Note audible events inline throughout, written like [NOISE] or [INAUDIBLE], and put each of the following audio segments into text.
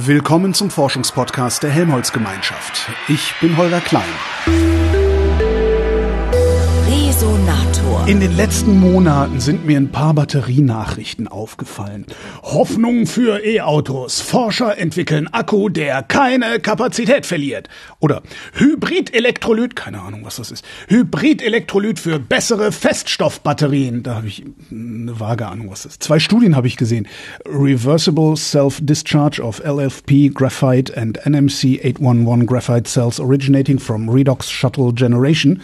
Willkommen zum Forschungspodcast der Helmholtz Gemeinschaft. Ich bin Holger Klein. Resonator. In den letzten Monaten sind mir ein paar Batterienachrichten aufgefallen. Hoffnung für E-Autos. Forscher entwickeln Akku, der keine Kapazität verliert. Oder Hybrid-Elektrolyt, keine Ahnung, was das ist. Hybrid-Elektrolyt für bessere Feststoffbatterien. Da habe ich eine vage Ahnung, was das ist. Zwei Studien habe ich gesehen. Reversible Self-Discharge of LFP Graphite and NMC 811 Graphite Cells originating from Redox Shuttle Generation.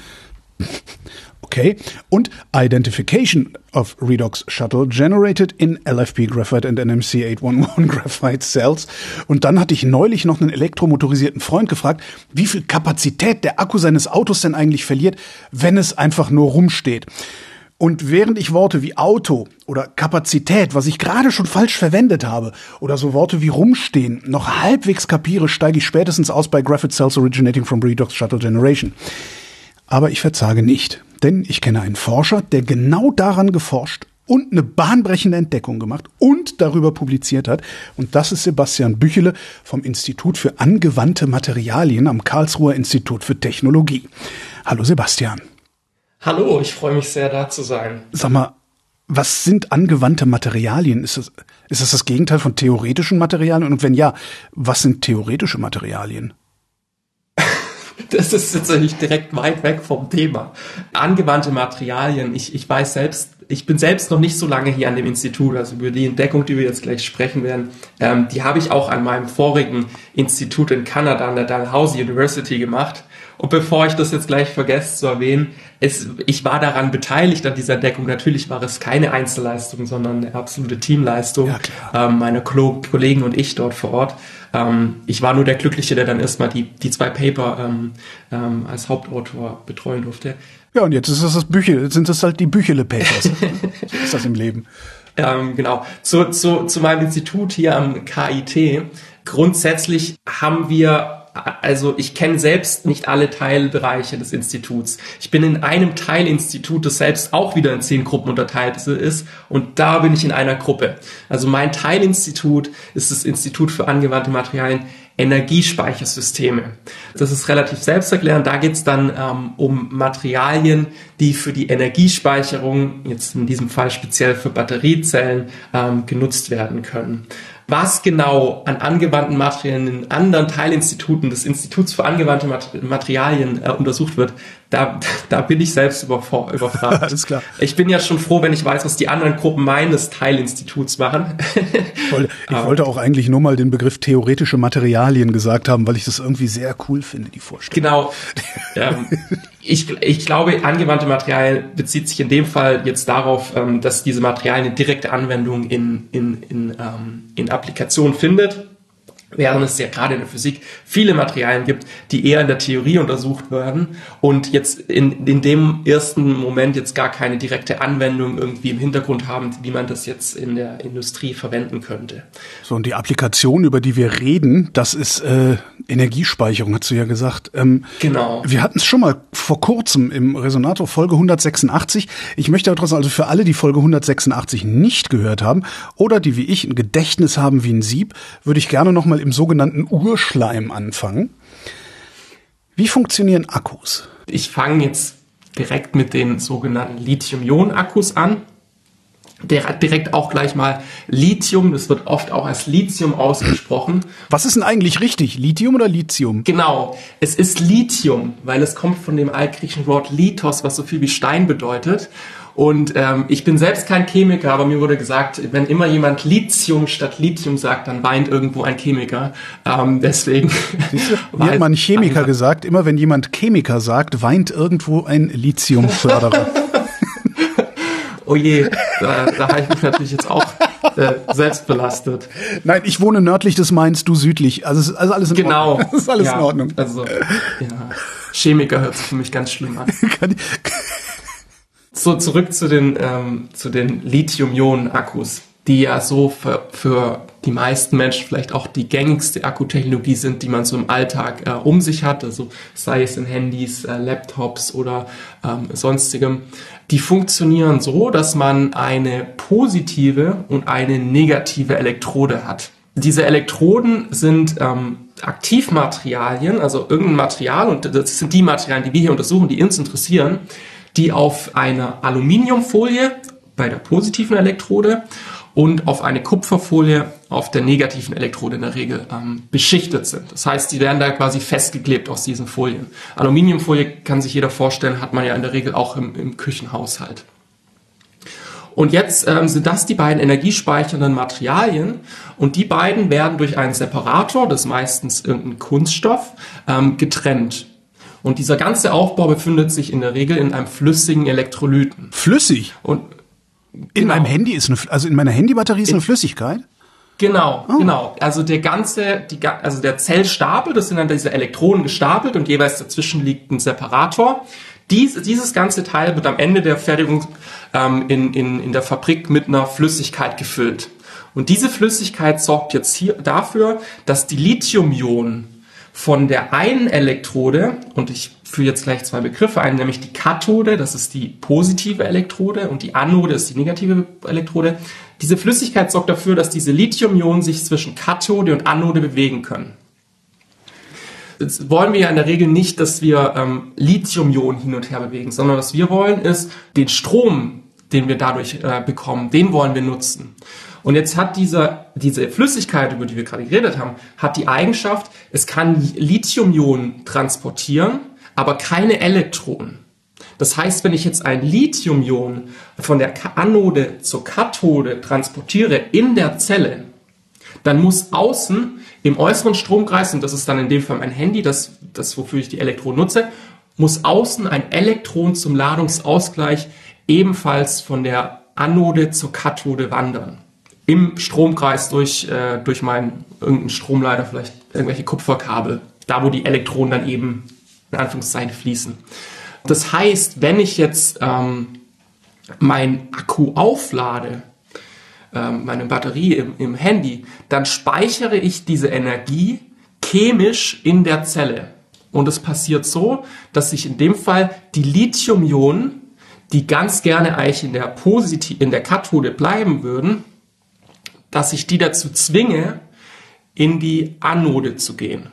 Okay. Und Identification of Redox Shuttle generated in LFP Graphite and NMC 811 [LAUGHS] Graphite Cells. Und dann hatte ich neulich noch einen elektromotorisierten Freund gefragt, wie viel Kapazität der Akku seines Autos denn eigentlich verliert, wenn es einfach nur rumsteht. Und während ich Worte wie Auto oder Kapazität, was ich gerade schon falsch verwendet habe, oder so Worte wie rumstehen, noch halbwegs kapiere, steige ich spätestens aus bei Graphite Cells originating from Redox Shuttle Generation. Aber ich verzage nicht, denn ich kenne einen Forscher, der genau daran geforscht und eine bahnbrechende Entdeckung gemacht und darüber publiziert hat. Und das ist Sebastian Büchele vom Institut für angewandte Materialien am Karlsruher Institut für Technologie. Hallo Sebastian. Hallo, ich freue mich sehr, da zu sein. Sag mal, was sind angewandte Materialien? Ist das, ist das das Gegenteil von theoretischen Materialien? Und wenn ja, was sind theoretische Materialien? Das ist tatsächlich direkt weit weg vom Thema. Angewandte Materialien. Ich, ich weiß selbst, ich bin selbst noch nicht so lange hier an dem Institut, also über die Entdeckung, die wir jetzt gleich sprechen werden, ähm, die habe ich auch an meinem vorigen Institut in Kanada, an der Dalhousie University gemacht. Und bevor ich das jetzt gleich vergesse zu erwähnen, es, ich war daran beteiligt an dieser Entdeckung. Natürlich war es keine Einzelleistung, sondern eine absolute Teamleistung. Ja, ähm, meine Kollegen und ich dort vor Ort. Ähm, ich war nur der Glückliche, der dann erstmal die, die zwei Paper ähm, ähm, als Hauptautor betreuen durfte. Ja, und jetzt ist das das Büchel, jetzt sind das halt die Büchele Papers. so [LAUGHS] ist das im Leben. Ähm, genau. Zu, zu, zu meinem Institut hier am KIT. Grundsätzlich haben wir also ich kenne selbst nicht alle Teilbereiche des Instituts. Ich bin in einem Teilinstitut, das selbst auch wieder in zehn Gruppen unterteilt ist, und da bin ich in einer Gruppe. Also mein Teilinstitut ist das Institut für angewandte Materialien Energiespeichersysteme. Das ist relativ selbsterklärend. Da geht es dann ähm, um Materialien, die für die Energiespeicherung, jetzt in diesem Fall speziell für Batteriezellen, ähm, genutzt werden können. Was genau an angewandten Materialien in anderen Teilinstituten des Instituts für angewandte Materialien äh, untersucht wird, da, da bin ich selbst [LAUGHS] überfragt. Alles klar. Ich bin ja schon froh, wenn ich weiß, was die anderen Gruppen meines Teilinstituts machen. ich wollte, ich wollte auch eigentlich nur mal den Begriff theoretische Materialien gesagt haben, weil ich das irgendwie sehr cool finde, die Vorstellung. Genau. ähm, ich, ich glaube, angewandte Materialien bezieht sich in dem Fall jetzt darauf, ähm, dass diese Materialien eine direkte Anwendung in, in, in, ähm, in Applikationen findet während es ja gerade in der Physik viele Materialien gibt, die eher in der Theorie untersucht werden und jetzt in, in dem ersten Moment jetzt gar keine direkte Anwendung irgendwie im Hintergrund haben, wie man das jetzt in der Industrie verwenden könnte. So, und die Applikation, über die wir reden, das ist äh, Energiespeicherung, hast du ja gesagt. Ähm, genau. Wir hatten es schon mal vor kurzem im Resonator Folge 186. Ich möchte aber trotzdem, also für alle, die Folge 186 nicht gehört haben oder die wie ich ein Gedächtnis haben wie ein Sieb, würde ich gerne noch mal im sogenannten Urschleim anfangen. Wie funktionieren Akkus? Ich fange jetzt direkt mit den sogenannten Lithium-Ionen-Akkus an. Direkt auch gleich mal Lithium, das wird oft auch als Lithium ausgesprochen. Was ist denn eigentlich richtig? Lithium oder Lithium? Genau, es ist Lithium, weil es kommt von dem altgriechischen Wort Lithos, was so viel wie Stein bedeutet. Und ähm, ich bin selbst kein Chemiker, aber mir wurde gesagt, wenn immer jemand Lithium statt Lithium sagt, dann weint irgendwo ein Chemiker. Ähm, deswegen. Wie [LAUGHS] hat man Chemiker gesagt? Immer wenn jemand Chemiker sagt, weint irgendwo ein Lithiumförderer. [LAUGHS] oh je, da, da habe ich mich natürlich jetzt auch äh, selbst belastet. Nein, ich wohne nördlich des Mainz, du südlich. Also, also alles in genau. Ordnung. Genau. [LAUGHS] ist alles ja, in Ordnung. Also, ja. Chemiker hört sich für mich ganz schlimm an. [LAUGHS] So, zurück zu den, ähm, zu den Lithium-Ionen-Akkus, die ja so für, für die meisten Menschen vielleicht auch die gängigste Akkutechnologie sind, die man so im Alltag äh, um sich hat, also sei es in Handys, äh, Laptops oder ähm, sonstigem. Die funktionieren so, dass man eine positive und eine negative Elektrode hat. Diese Elektroden sind ähm, Aktivmaterialien, also irgendein Material, und das sind die Materialien, die wir hier untersuchen, die uns interessieren, die auf einer Aluminiumfolie bei der positiven Elektrode und auf eine Kupferfolie auf der negativen Elektrode in der Regel ähm, beschichtet sind. Das heißt, die werden da quasi festgeklebt aus diesen Folien. Aluminiumfolie kann sich jeder vorstellen, hat man ja in der Regel auch im, im Küchenhaushalt. Und jetzt ähm, sind das die beiden energiespeichernden Materialien und die beiden werden durch einen Separator, das ist meistens irgendein Kunststoff, ähm, getrennt. Und dieser ganze Aufbau befindet sich in der Regel in einem flüssigen Elektrolyten. Flüssig? Und in genau. meinem Handy ist eine, also in meiner Handybatterie ist in, eine Flüssigkeit? Genau, oh. genau. Also der ganze, die, also der Zellstapel, das sind dann diese Elektronen gestapelt und jeweils dazwischen liegt ein Separator. Dies, dieses ganze Teil wird am Ende der Fertigung ähm, in, in, in der Fabrik mit einer Flüssigkeit gefüllt. Und diese Flüssigkeit sorgt jetzt hier dafür, dass die Lithium-Ionen von der einen Elektrode, und ich führe jetzt gleich zwei Begriffe ein, nämlich die Kathode, das ist die positive Elektrode, und die Anode ist die negative Elektrode. Diese Flüssigkeit sorgt dafür, dass diese Lithium-Ionen sich zwischen Kathode und Anode bewegen können. Jetzt wollen wir ja in der Regel nicht, dass wir ähm, Lithium-Ionen hin und her bewegen, sondern was wir wollen ist, den Strom, den wir dadurch äh, bekommen, den wollen wir nutzen. Und jetzt hat dieser, diese Flüssigkeit, über die wir gerade geredet haben, hat die Eigenschaft, es kann Lithium-Ionen transportieren, aber keine Elektronen. Das heißt, wenn ich jetzt ein Lithium-Ion von der Anode zur Kathode transportiere in der Zelle, dann muss außen im äußeren Stromkreis, und das ist dann in dem Fall mein Handy, das, das wofür ich die Elektronen nutze, muss außen ein Elektron zum Ladungsausgleich ebenfalls von der Anode zur Kathode wandern. Im Stromkreis durch, äh, durch meinen irgendeinen Stromleiter, vielleicht irgendwelche Kupferkabel, da wo die Elektronen dann eben in Anführungszeichen fließen. Das heißt, wenn ich jetzt ähm, mein Akku auflade, ähm, meine Batterie im, im Handy, dann speichere ich diese Energie chemisch in der Zelle. Und es passiert so, dass sich in dem Fall die Lithium-Ionen, die ganz gerne eigentlich in der Positiv in der Kathode bleiben würden, dass ich die dazu zwinge, in die Anode zu gehen.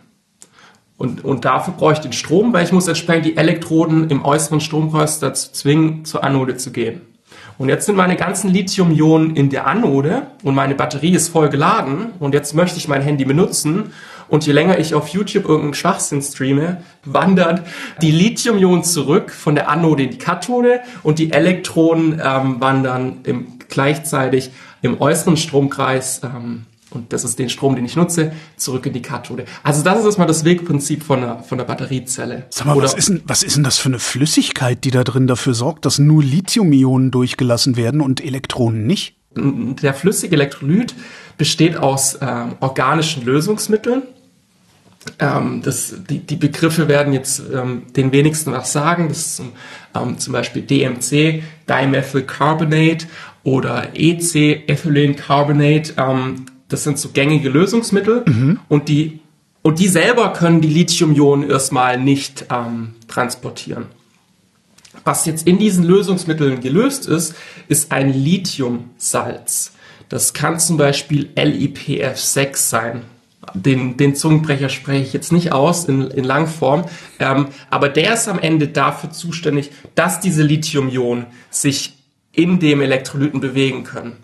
Und, und dafür brauche ich den Strom, weil ich muss entsprechend die Elektroden im äußeren Stromkreis dazu zwingen, zur Anode zu gehen. Und jetzt sind meine ganzen Lithium-Ionen in der Anode und meine Batterie ist voll geladen und jetzt möchte ich mein Handy benutzen und je länger ich auf YouTube irgendeinen Schwachsinn streame, wandert die Lithium-Ionen zurück von der Anode in die Kathode und die Elektronen ähm, wandern im, gleichzeitig im äußeren Stromkreis ähm, und das ist den Strom, den ich nutze, zurück in die Kathode. Also das ist erstmal das Wegprinzip von der, von der Batteriezelle. Sag mal, was ist, denn, was ist denn das für eine Flüssigkeit, die da drin dafür sorgt, dass nur Lithium-Ionen durchgelassen werden und Elektronen nicht? Der flüssige Elektrolyt besteht aus äh, organischen Lösungsmitteln. Ähm, das, die, die Begriffe werden jetzt ähm, den wenigsten was sagen. Das ist zum, ähm, zum Beispiel DMC, Dimethylcarbonate oder EC, Ethylene Carbonate. Ähm, das sind so gängige Lösungsmittel mhm. und die und die selber können die Lithium-Ionen erstmal nicht ähm, transportieren. Was jetzt in diesen Lösungsmitteln gelöst ist, ist ein Lithiumsalz. Das kann zum Beispiel LiPF6 sein. Den, den Zungenbrecher spreche ich jetzt nicht aus in, in Langform, ähm, aber der ist am Ende dafür zuständig, dass diese Lithium-Ionen sich in dem Elektrolyten bewegen können.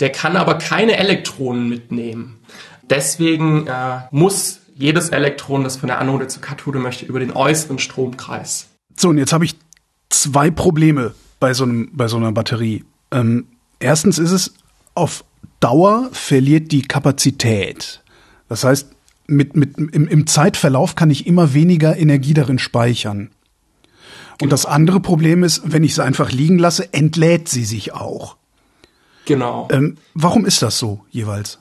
Der kann aber keine Elektronen mitnehmen. Deswegen äh, muss jedes Elektron, das von der Anode zur Kathode möchte, über den äußeren Stromkreis. So, und jetzt habe ich zwei Probleme bei so, einem, bei so einer Batterie. Ähm, erstens ist es, auf Dauer verliert die Kapazität. Das heißt, mit, mit, im, im Zeitverlauf kann ich immer weniger Energie darin speichern. Und genau. das andere Problem ist, wenn ich sie einfach liegen lasse, entlädt sie sich auch. Genau. Ähm, warum ist das so jeweils?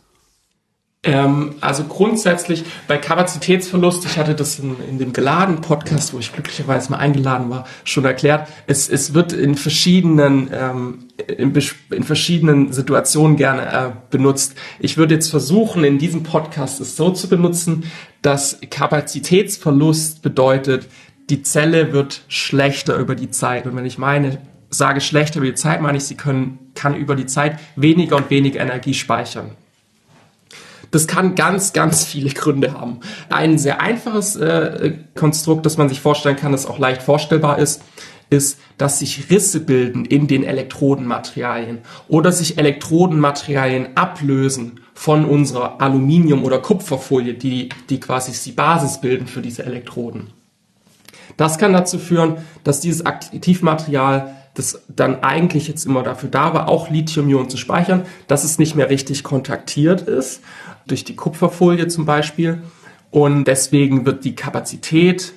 Ähm, also grundsätzlich bei Kapazitätsverlust, ich hatte das in, in dem geladen Podcast, wo ich glücklicherweise mal eingeladen war, schon erklärt. Es, es wird in verschiedenen ähm, in, in, verschiedenen Situationen gerne äh, benutzt. Ich würde jetzt versuchen, in diesem Podcast es so zu benutzen, dass Kapazitätsverlust bedeutet, die Zelle wird schlechter über die Zeit. Und wenn ich meine sage schlechter über die Zeit, meine ich, sie können, kann über die Zeit weniger und weniger Energie speichern. Das kann ganz, ganz viele Gründe haben. Ein sehr einfaches äh, Konstrukt, das man sich vorstellen kann, das auch leicht vorstellbar ist, ist, dass sich Risse bilden in den Elektrodenmaterialien oder sich Elektrodenmaterialien ablösen von unserer Aluminium- oder Kupferfolie, die, die quasi die Basis bilden für diese Elektroden. Das kann dazu führen, dass dieses Aktivmaterial, das dann eigentlich jetzt immer dafür da war, auch Lithium-Ionen zu speichern, dass es nicht mehr richtig kontaktiert ist, durch die Kupferfolie zum Beispiel. Und deswegen wird die Kapazität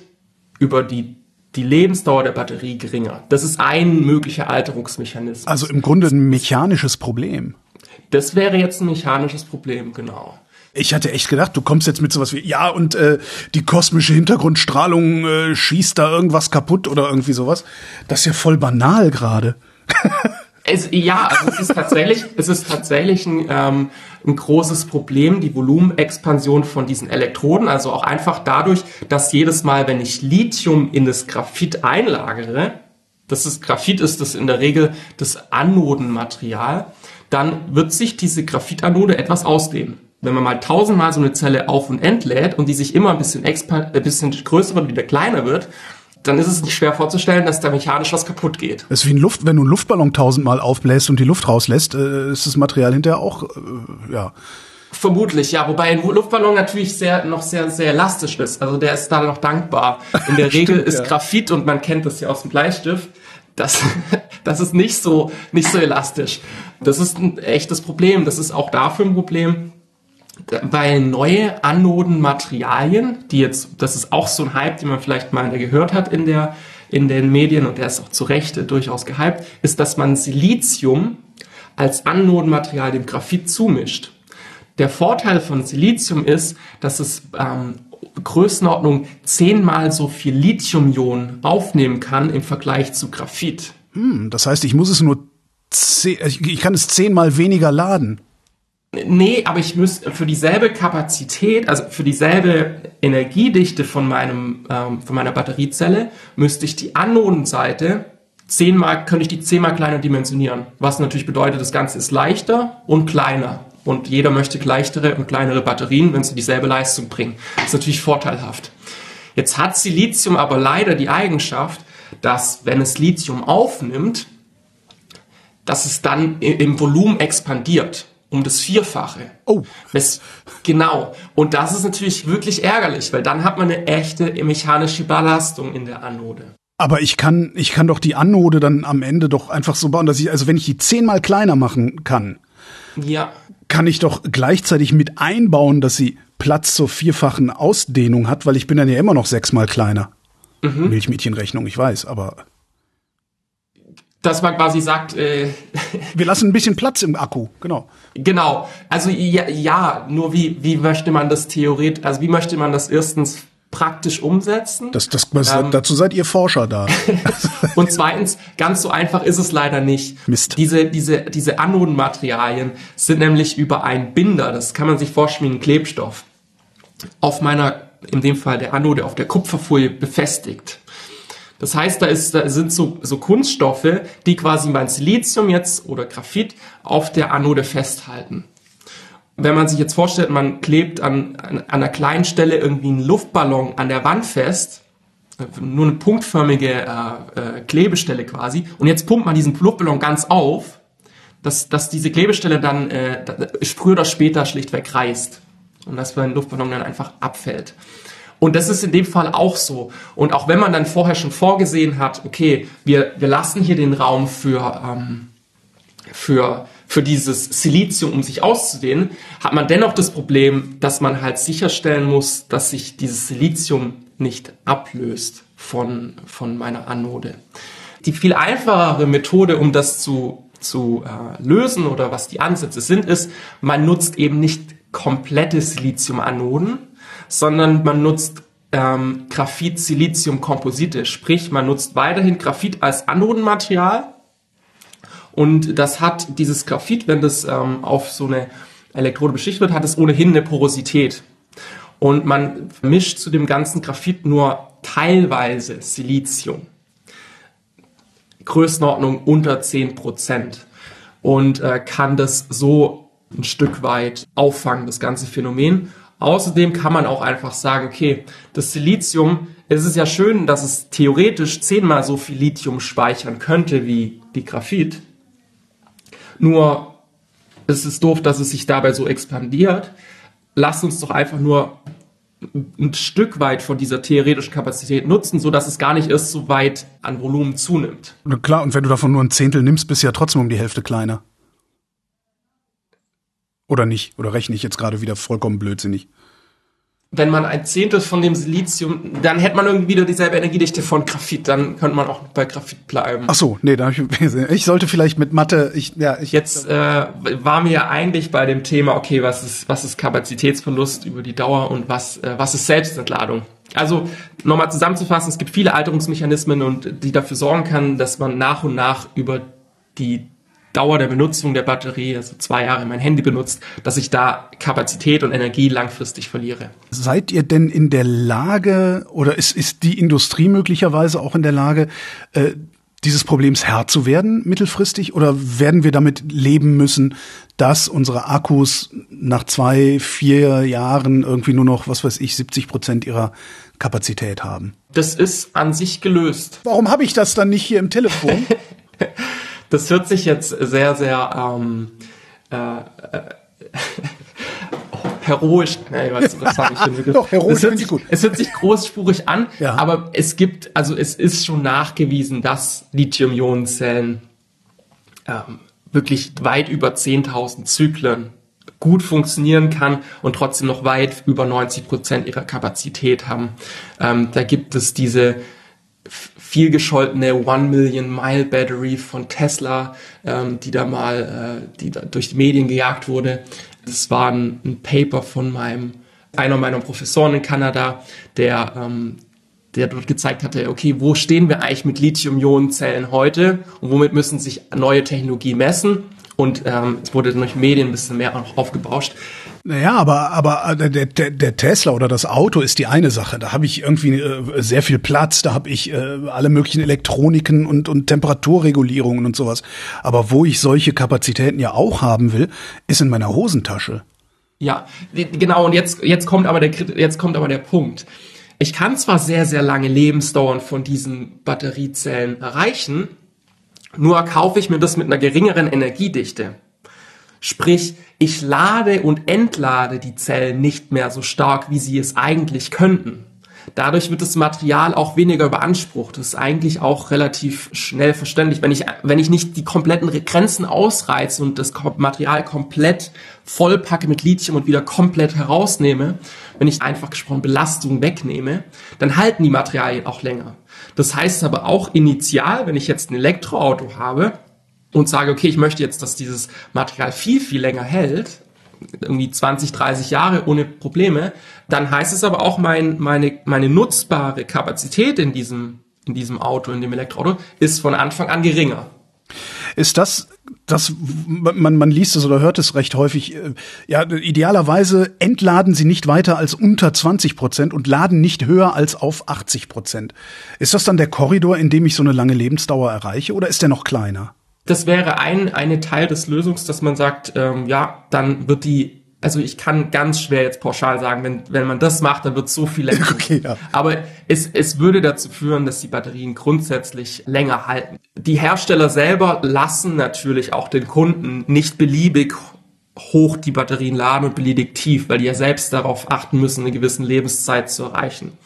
über die die Lebensdauer der Batterie geringer. Das ist ein möglicher Alterungsmechanismus. Also im Grunde ein mechanisches Problem. Das wäre jetzt ein mechanisches Problem, genau. Ich hatte echt gedacht, du kommst jetzt mit sowas wie, ja, und äh, die kosmische Hintergrundstrahlung äh, schießt da irgendwas kaputt oder irgendwie sowas. Das ist ja voll banal gerade. [LAUGHS] Es, ja, also es ist tatsächlich, [LAUGHS] es ist tatsächlich ein, ähm, ein großes Problem, die Volumenexpansion von diesen Elektroden. Also auch einfach dadurch, dass jedes Mal, wenn ich Lithium in das Graphit einlagere, das ist Graphit ist das in der Regel das Anodenmaterial, dann wird sich diese Graphitanode etwas ausdehnen. Wenn man mal tausendmal so eine Zelle auf und entlädt und die sich immer ein bisschen, ein bisschen größer und wieder kleiner wird, dann ist es nicht schwer vorzustellen, dass da mechanisch was kaputt geht. Das ist wie ein Luft, wenn du einen Luftballon tausendmal aufbläst und die Luft rauslässt, äh, ist das Material hinterher auch, äh, ja. Vermutlich, ja. Wobei ein Luftballon natürlich sehr, noch sehr, sehr elastisch ist. Also der ist da noch dankbar. In der [LAUGHS] Regel Stimmt, ist ja. Graphit, und man kennt das ja aus dem Bleistift, das, [LAUGHS] das ist nicht so, nicht so elastisch. Das ist ein echtes Problem. Das ist auch dafür ein Problem, weil neue Anodenmaterialien, die jetzt, das ist auch so ein Hype, den man vielleicht mal gehört hat in der, in den Medien und der ist auch zu Recht durchaus gehypt, ist, dass man Silizium als Anodenmaterial dem Graphit zumischt. Der Vorteil von Silizium ist, dass es ähm, Größenordnung zehnmal so viel Lithium-Ionen aufnehmen kann im Vergleich zu Graphit. Hm, das heißt, ich muss es nur zehn, ich kann es zehnmal weniger laden. Nee, aber ich müsste für dieselbe Kapazität, also für dieselbe Energiedichte von meinem ähm, von meiner Batteriezelle, müsste ich die Anodenseite zehnmal könnte ich die zehnmal kleiner dimensionieren. Was natürlich bedeutet, das Ganze ist leichter und kleiner. Und jeder möchte leichtere und kleinere Batterien, wenn sie dieselbe Leistung bringen. Das ist natürlich vorteilhaft. Jetzt hat Silizium aber leider die Eigenschaft, dass wenn es Lithium aufnimmt, dass es dann im Volumen expandiert um das Vierfache. Oh. Das, genau. Und das ist natürlich wirklich ärgerlich, weil dann hat man eine echte mechanische Belastung in der Anode. Aber ich kann, ich kann doch die Anode dann am Ende doch einfach so bauen, dass ich, also wenn ich die zehnmal kleiner machen kann, ja. kann ich doch gleichzeitig mit einbauen, dass sie Platz zur vierfachen Ausdehnung hat, weil ich bin dann ja immer noch sechsmal kleiner. Mhm. Milchmädchenrechnung, ich weiß, aber dass man quasi sagt, äh, wir lassen ein bisschen Platz im Akku, genau. Genau. Also ja, ja, nur wie wie möchte man das theoretisch, also wie möchte man das erstens praktisch umsetzen? Das, das, das ähm, dazu seid ihr Forscher da. [LAUGHS] und zweitens, ganz so einfach ist es leider nicht. Mist. Diese diese diese Anodenmaterialien sind nämlich über einen Binder, das kann man sich vorstellen wie ein Klebstoff, auf meiner in dem Fall der Anode auf der Kupferfolie befestigt. Das heißt, da, ist, da sind so, so Kunststoffe, die quasi mein Silizium jetzt oder Graphit auf der Anode festhalten. Wenn man sich jetzt vorstellt, man klebt an, an, an einer kleinen Stelle irgendwie einen Luftballon an der Wand fest, nur eine punktförmige äh, äh, Klebestelle quasi, und jetzt pumpt man diesen Luftballon ganz auf, dass, dass diese Klebestelle dann äh, früher oder später schlichtweg reißt und dass mein Luftballon dann einfach abfällt. Und das ist in dem Fall auch so. Und auch wenn man dann vorher schon vorgesehen hat, okay, wir, wir lassen hier den Raum für, ähm, für, für dieses Silizium, um sich auszudehnen, hat man dennoch das Problem, dass man halt sicherstellen muss, dass sich dieses Silizium nicht ablöst von, von meiner Anode. Die viel einfachere Methode, um das zu, zu äh, lösen oder was die Ansätze sind, ist, man nutzt eben nicht komplette Siliziumanoden, sondern man nutzt ähm, Graphit-Silizium-Komposite, sprich man nutzt weiterhin Graphit als Anodenmaterial und das hat dieses Graphit, wenn das ähm, auf so eine Elektrode beschichtet wird, hat es ohnehin eine Porosität. Und man mischt zu dem ganzen Graphit nur teilweise Silizium. Größenordnung unter 10 Prozent. Und äh, kann das so ein Stück weit auffangen, das ganze Phänomen. Außerdem kann man auch einfach sagen, okay, das Silizium, es ist ja schön, dass es theoretisch zehnmal so viel Lithium speichern könnte wie die Graphit. Nur es ist doof, dass es sich dabei so expandiert. Lass uns doch einfach nur ein Stück weit von dieser theoretischen Kapazität nutzen, so dass es gar nicht erst so weit an Volumen zunimmt. Na klar, und wenn du davon nur ein Zehntel nimmst, bist du ja trotzdem um die Hälfte kleiner. Oder nicht? Oder rechne ich jetzt gerade wieder vollkommen blödsinnig? wenn man ein Zehntel von dem Silizium, dann hätte man irgendwie wieder dieselbe Energiedichte von Graphit, dann könnte man auch bei Graphit bleiben. Ach so, nee, da hab ich, [LAUGHS] ich sollte vielleicht mit Mathe, ich, ja, ich. Jetzt äh, waren wir ja eigentlich bei dem Thema, okay, was ist, was ist Kapazitätsverlust über die Dauer und was, äh, was ist Selbstentladung? Also nochmal zusammenzufassen, es gibt viele Alterungsmechanismen und die dafür sorgen kann, dass man nach und nach über die Dauer der Benutzung der Batterie, also zwei Jahre mein Handy benutzt, dass ich da Kapazität und Energie langfristig verliere. Seid ihr denn in der Lage oder ist, ist die Industrie möglicherweise auch in der Lage, äh, dieses Problems Herr zu werden mittelfristig oder werden wir damit leben müssen, dass unsere Akkus nach zwei, vier Jahren irgendwie nur noch, was weiß ich, 70 Prozent ihrer Kapazität haben? Das ist an sich gelöst. Warum habe ich das dann nicht hier im Telefon? [LAUGHS] Das hört sich jetzt sehr, sehr ähm, äh, äh, [LAUGHS] heroisch. Nee, was, was habe ich denn [LAUGHS] Doch, heroisch finde ich gut. Es hört sich großspurig an, ja. aber es gibt, also es ist schon nachgewiesen, dass Lithium-Ionen-Zellen ähm, wirklich weit über 10.000 Zyklen gut funktionieren kann und trotzdem noch weit über 90 Prozent ihrer Kapazität haben. Ähm, da gibt es diese viel gescholtene One Million Mile Battery von Tesla, ähm, die da mal, äh, die da durch die Medien gejagt wurde. Das war ein, ein Paper von meinem, einer meiner Professoren in Kanada, der, ähm, der dort gezeigt hatte, okay, wo stehen wir eigentlich mit Lithium-Ionen-Zellen heute und womit müssen sich neue Technologien messen? Und ähm, es wurde durch Medien ein bisschen mehr auch aufgebauscht. Naja, aber, aber äh, der, der, der Tesla oder das Auto ist die eine Sache. Da habe ich irgendwie äh, sehr viel Platz, da habe ich äh, alle möglichen Elektroniken und, und Temperaturregulierungen und sowas. Aber wo ich solche Kapazitäten ja auch haben will, ist in meiner Hosentasche. Ja, genau. Und jetzt, jetzt kommt aber der, jetzt kommt aber der Punkt. Ich kann zwar sehr, sehr lange Lebensdauern von diesen Batteriezellen erreichen, nur kaufe ich mir das mit einer geringeren Energiedichte. Sprich, ich lade und entlade die Zellen nicht mehr so stark, wie sie es eigentlich könnten. Dadurch wird das Material auch weniger beansprucht. Das ist eigentlich auch relativ schnell verständlich. Wenn ich, wenn ich nicht die kompletten Grenzen ausreize und das Material komplett vollpacke mit Lithium und wieder komplett herausnehme, wenn ich einfach gesprochen Belastung wegnehme, dann halten die Materialien auch länger. Das heißt aber auch initial, wenn ich jetzt ein Elektroauto habe, und sage, okay, ich möchte jetzt, dass dieses Material viel, viel länger hält, irgendwie 20, 30 Jahre ohne Probleme, dann heißt es aber auch, mein, meine, meine nutzbare Kapazität in diesem, in diesem Auto, in dem Elektroauto, ist von Anfang an geringer. Ist das, das man, man liest es oder hört es recht häufig, äh, ja, idealerweise entladen sie nicht weiter als unter 20 Prozent und laden nicht höher als auf 80 Prozent. Ist das dann der Korridor, in dem ich so eine lange Lebensdauer erreiche oder ist der noch kleiner? das wäre ein eine Teil des Lösungs, dass man sagt, ähm, ja, dann wird die, also ich kann ganz schwer jetzt pauschal sagen, wenn, wenn man das macht, dann wird so viel länger. [LAUGHS] Okay, ja. Aber es, es würde dazu führen, dass die Batterien grundsätzlich länger halten. Die Hersteller selber lassen natürlich auch den Kunden nicht beliebig hoch die Batterien laden und beliebig tief, weil die ja selbst darauf achten müssen, eine gewisse Lebenszeit zu erreichen.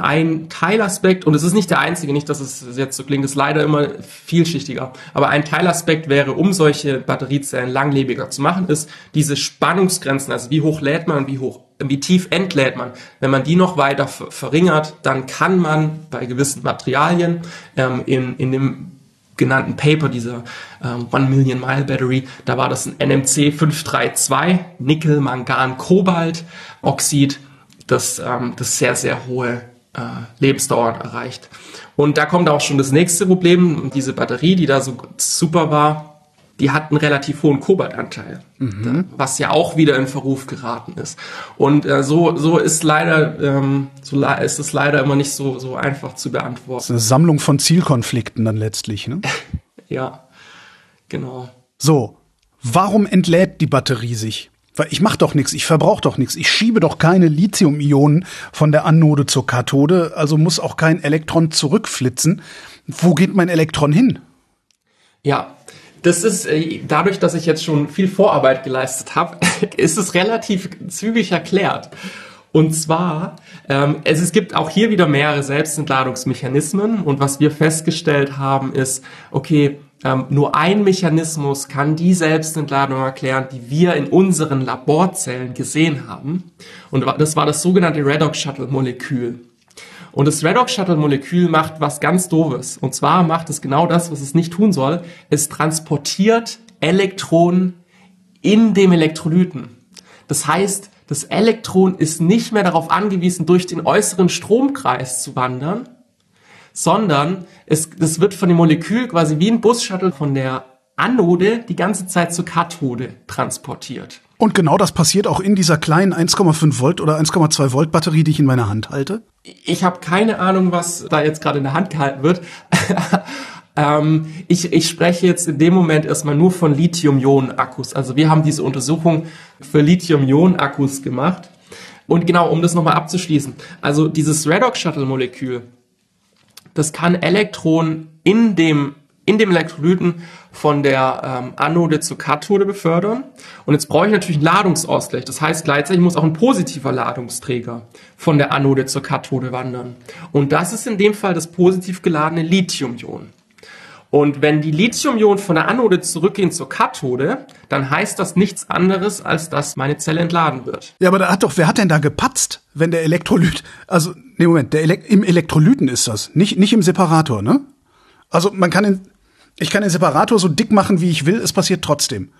Ein Teilaspekt, und es ist nicht der einzige, nicht, dass es jetzt so klingt, ist leider immer vielschichtiger, aber ein Teilaspekt wäre, um solche Batteriezellen langlebiger zu machen, ist diese Spannungsgrenzen, also wie hoch lädt man, wie hoch, wie tief entlädt man. Wenn man die noch weiter verringert, dann kann man bei gewissen Materialien ähm, in, in dem genannten Paper, dieser ähm, One Million Mile Battery, da war das ein NMC 532, Nickel, Mangan, Kobalt, Oxid, das, ähm, das sehr, sehr hohe äh, Lebensdauer erreicht. Und da kommt auch schon das nächste Problem. Diese Batterie, die da so super war, die hat einen relativ hohen Kobaltanteil, mhm. was ja auch wieder in Verruf geraten ist. Und äh, so so ist leider ähm, so ist es leider immer nicht so so einfach zu beantworten. Das ist eine Sammlung von Zielkonflikten dann letztlich, ne? [LAUGHS] ja, genau. So, Warum entlädt die Batterie sich? Weil ich mache doch nichts, ich verbrauche doch nichts. Ich schiebe doch keine Lithium-Ionen von der Anode zur Kathode, also muss auch kein Elektron zurückflitzen. Wo geht mein Elektron hin? Ja, das ist äh, dadurch, dass ich jetzt schon viel Vorarbeit geleistet habe, [LAUGHS] ist es relativ zügig erklärt. Und zwar, ähm, es, es gibt auch hier wieder mehrere Selbstentladungsmechanismen und was wir festgestellt haben ist, okay, ähm, nur ein Mechanismus kann die Selbstentladung erklären, die wir in unseren Laborzellen gesehen haben. Und das war das sogenannte Redox-Shuttle-Molekül. Und das Redox-Shuttle-Molekül macht was ganz Doofes. Und zwar macht es genau das, was es nicht tun soll. Es transportiert Elektronen in dem Elektrolyten. Das heißt, das Elektron ist nicht mehr darauf angewiesen, durch den äußeren Stromkreis zu wandern, sondern es, es wird von dem Molekül quasi wie ein Bus-Shuttle von der Anode die ganze Zeit zur Kathode transportiert. Und genau das passiert auch in dieser kleinen 1,5 Volt oder 1,2 Volt Batterie, die ich in meiner Hand halte? Ich habe keine Ahnung, was da jetzt gerade in der Hand gehalten wird. [LAUGHS] ähm, ich, ich spreche jetzt in dem Moment erstmal nur von Lithium-Ionen-Akkus. Also wir haben diese Untersuchung für Lithium-Ionen-Akkus gemacht. Und genau, um das nochmal abzuschließen. Also dieses Redox-Shuttle-Molekül, das kann Elektronen in dem in dem Elektrolyten von der ähm, Anode zur Kathode befördern. Und jetzt brauche ich natürlich einen Ladungsausgleich. Das heißt, gleichzeitig muss auch ein positiver Ladungsträger von der Anode zur Kathode wandern. Und das ist in dem Fall das positiv geladene Lithium-Ion. Und wenn die Lithium-Ionen von der Anode zurückgehen zur Kathode, dann heißt das nichts anderes, als dass meine Zelle entladen wird. Ja, aber da hat doch, wer hat denn da gepatzt, wenn der Elektrolyt, also, nee, Moment, der Ele im Elektrolyten ist das, nicht, nicht im Separator, ne? Also man kann den, ich kann den Separator so dick machen, wie ich will, es passiert trotzdem.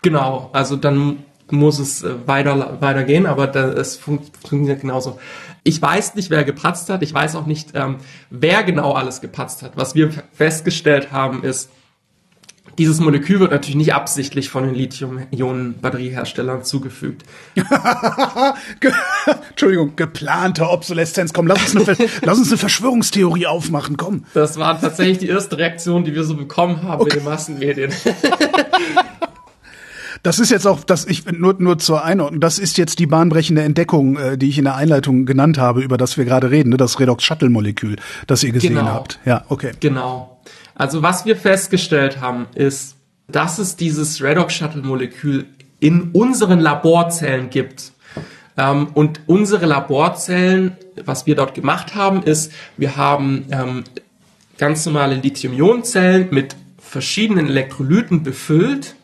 Genau, also dann muss es äh, weiter, weitergehen, aber da, es funktioniert genauso. Ich weiß nicht, wer gepatzt hat. Ich weiß auch nicht, ähm, wer genau alles gepatzt hat. Was wir festgestellt haben, ist, dieses Molekül wird natürlich nicht absichtlich von den Lithium-Ionen-Batterieherstellern zugefügt. [LAUGHS] Entschuldigung, geplante Obsoleszenz. Komm, lass uns, eine, [LAUGHS] lass uns eine Verschwörungstheorie aufmachen, komm. Das war tatsächlich die erste Reaktion, die wir so bekommen haben okay. in den Massenmedien. [LAUGHS] Das ist jetzt auch, das ich nur nur zur Einordnung. Das ist jetzt die bahnbrechende Entdeckung, äh, die ich in der Einleitung genannt habe, über das wir gerade reden, ne? das Redox Shuttle Molekül, das ihr gesehen genau. habt. Ja, okay. Genau. Also was wir festgestellt haben, ist, dass es dieses Redox-Shuttle-Molekül in unseren Laborzellen gibt. Ähm, und unsere Laborzellen, was wir dort gemacht haben, ist, wir haben ähm, ganz normale Lithium-Ionen-Zellen mit verschiedenen Elektrolyten befüllt.